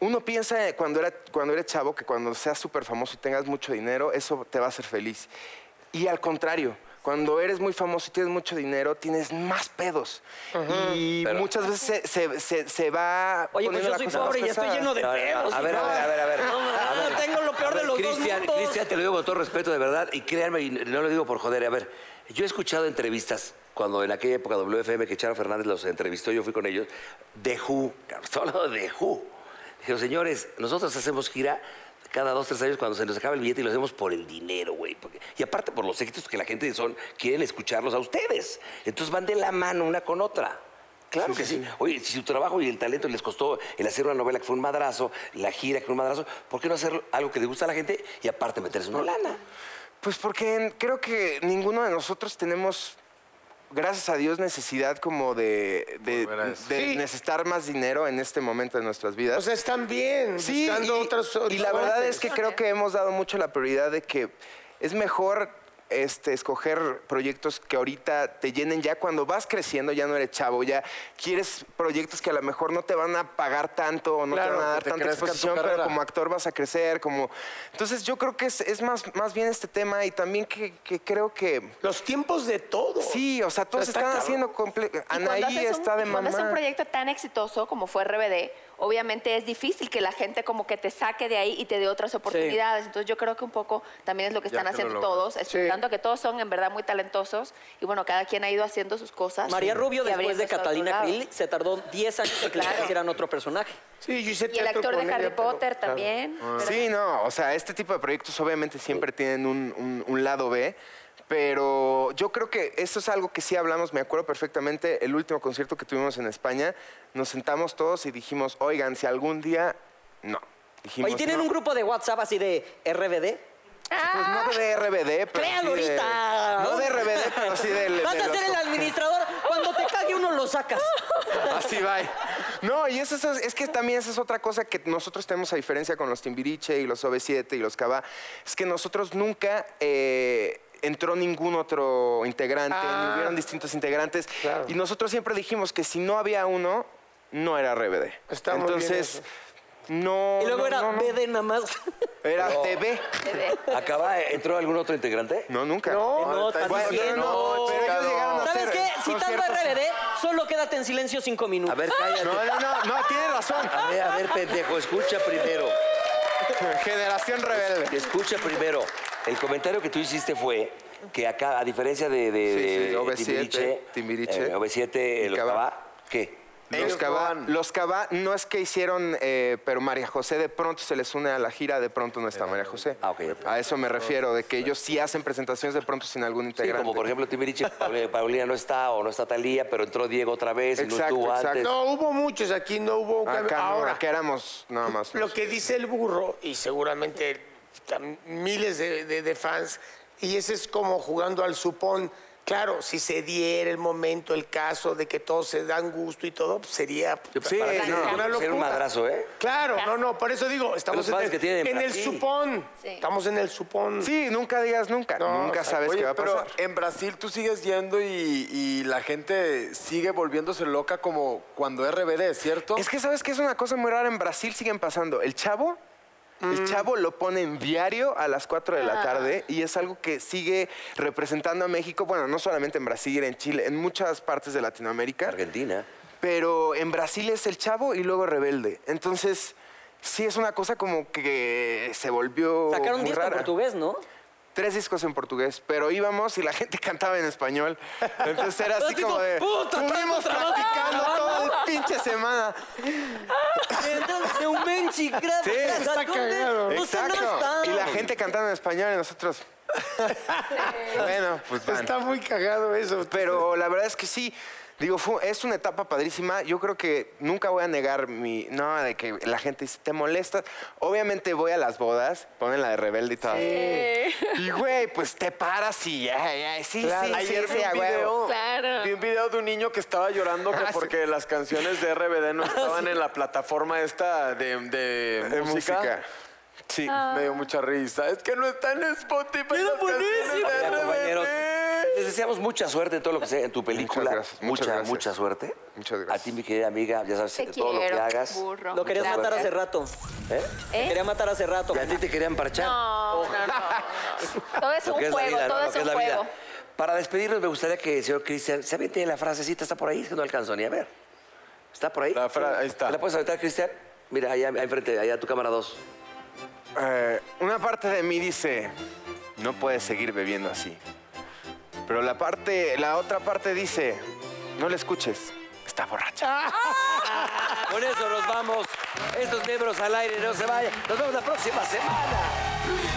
Uno piensa cuando, era, cuando eres chavo que cuando seas súper famoso y tengas mucho dinero, eso te va a hacer feliz. Y al contrario, cuando eres muy famoso y tienes mucho dinero, tienes más pedos. Y Pero- muchas veces se, se- se- se va. Oye, pues yo la soy pobre y estoy lleno de No, no, no. pedos. A ver, a ver, a ver, a ver. No, A no, ver. tengo lo peor de los dos Cristian, mundos. Cristian, te lo digo con todo respeto, de verdad, y créanme, y no lo digo por joder. A ver, yo he escuchado entrevistas, cuando en aquella época WFM que Charo Fernández los entrevistó, yo fui con ellos, de Who, hablando de Who. Dijeron, señores, nosotros hacemos gira cada dos, tres años cuando se nos acaba el billete y lo hacemos por el dinero, güey. porque- Y aparte por los éxitos que la gente son, quieren escucharlos a ustedes. Entonces van de la mano una con otra. Claro que sí. Oye, si su trabajo y el talento les costó el hacer una novela que fue un madrazo, la gira que fue un madrazo, ¿por qué no hacer algo que le gusta a la gente y aparte meterse una lana? Pues porque creo que ninguno de nosotros tenemos, gracias a Dios, necesidad como de, de- Sí. necesitar más dinero en este momento de nuestras vidas. O sea, están bien. Sí, buscando y, la verdad es que creo que hemos dado mucho la prioridad de que es mejor este, escoger proyectos que ahorita te llenen ya cuando vas creciendo, ya no eres chavo, ya quieres proyectos que a lo mejor no te van a pagar tanto o no Claro, te van a dar tanta exposición, pero como actor vas a crecer, como... Entonces yo creo que es, es más, más bien este tema y también que, que creo que... Los tiempos de todo. Sí, o sea, todos está están cabrón. haciendo... comple- Y Anaí un- está de cuando es un proyecto tan exitoso como fue RBD, obviamente es difícil que la gente como que te saque de ahí y te dé otras oportunidades. Entonces yo creo que un poco también es lo que Ya están que lo haciendo todos, explicando que todos son en verdad muy talentosos y bueno, cada quien ha ido haciendo sus cosas. María Rubio, después de Catalina. Krill, se tardó 10 años en que le Claro. hicieran otro personaje. Sí, yo hice Y el actor de Harry ella, pero- Potter claro. también. pero- Sí, no, o sea, este tipo de proyectos obviamente siempre tienen un, un- un lado B, pero yo creo que eso es algo que sí hablamos, me acuerdo perfectamente, el último concierto que tuvimos en España, nos sentamos todos y dijimos, oigan, si algún día, no. Dijimos, Oye, ¿tienen no. un grupo de WhatsApp así de RBD? Pues no de RBD, pero Créalo sí de- ahorita. No de RBD, pero sí del... Vas de a ser el administrador. Cuando te cague uno lo sacas. Así va. No, y eso es, es que también esa es otra cosa que nosotros tenemos a diferencia con los Timbiriche y los OV7 y los Cava, es que nosotros nunca eh, entró ningún otro integrante, Ah. ni hubieron distintos integrantes. Claro. Y nosotros siempre dijimos que si no había uno, no era RBD. Está muy bien Entonces, eso. no. Y luego no, era no, no. BD nada más. Era TV. ¿Acaba, entró algún otro integrante? No, nunca. No, No, estás Bueno, diciendo. pero ellos llegaron a ¿Sabes hacer qué? Citando a RBD, solo quédate en silencio cinco minutos. A ver, cállate. No, no, no, no, tiene razón. A ver, a ver, pendejo, escucha primero. Generación rebelde. Escucha primero. El comentario que tú hiciste fue que acá, a diferencia de, de, Sí, sí, de OV7, Timbiriche, Timbiriche. eh, OV7, los Cabá. Cabá, ¿qué? Los Cabá, los Cabá no es que hicieron, eh, pero María José de pronto se les une a la gira, de pronto no está María José. Ah. A eso me refiero, de que ellos sí hacen presentaciones de pronto sin algún Sí, integrante. como por ejemplo Timbiriche, Paulina- Paulina no está o no está Talía, pero entró Diego otra vez y Exacto, no estuvo exacto. antes. No, hubo muchos aquí, no hubo un cambio. Acá no, Ahora, acá éramos nada más. lo que dice el burro, y seguramente miles de, de- de fans, y ese es como jugando al supón. Claro, si se diera el momento, el caso de que todos se dan gusto y todo, pues sería Sí, Para no, sería- una sería un locura. madrazo, ¿eh? Claro, no, no, por eso digo, estamos en el, que tienen en el supón. Sí. Estamos en el supón. Sí, nunca digas nunca. No, nunca sabes Oye, qué va a pero pasar. en Brasil tú sigues yendo y, y la gente sigue volviéndose loca como cuando RBD, ¿cierto? Es que sabes que es una cosa muy rara. En Brasil siguen pasando. El chavo. El chavo lo pone en diario a las 4 de Ah. la tarde y es algo que sigue representando a México. Bueno, no solamente en Brasil, en Chile, en muchas partes de Latinoamérica. Argentina. Pero en Brasil es el chavo y luego rebelde. Entonces, sí es una cosa como que se volvió. Sacaron muy disco en portugués, ¿no? Tres discos en portugués, pero íbamos y la gente cantaba en español. Entonces era así como de. "Puta, Estuvimos trabajo". practicando toda la pinche semana. De un menchi, gracias. Sí, está cagado. Exacto. Y la gente cantando en español y nosotros. bueno, pues van. Está muy cagado eso. Pero la verdad es que sí. Digo, fue- es una etapa padrísima. Yo creo que nunca voy a negar mi. No, de que la gente dice, te molesta. Obviamente voy a las bodas, ponen la de rebelde y todo. Y güey, pues te paras y ya, ya. Sí, Claro, sí, ayer sí, vi sí, un video, Claro. vi un video de un niño que estaba llorando que Ah, sí. porque las canciones de RBD no estaban en la plataforma esta de, de De música. música. Sí. Me dio mucha risa. Es que no está en Spotify. las canciones les deseamos mucha suerte en todo lo que sea en tu película. gracias, muchas mucha, gracias. mucha suerte. Muchas A gracias. ti, mi querida amiga, ya sabes, Te todo lo que hagas. burro. Lo querías matar hace rato. ¿Eh? Te ¿Eh? quería matar hace rato. Y a ti te querían parchar. No, no, no, no. Todo es Lo un es juego, todo es un la vida. juego. Para despedirnos, me gustaría que el señor Cristian se aviente la frasecita, está por ahí, es que no alcanzo ni a ver. ¿Está por ahí? La fra- ahí está. ¿La puedes aventar, Cristian? Mira, allá, ahí enfrente, allá tu cámara 2. Eh, una parte de mí dice, no puedes seguir bebiendo así. Pero la parte, la otra parte dice, no le escuches, está borracha. Con eso nos vamos. Estos miembros al aire, no se vayan. Nos vemos la próxima semana.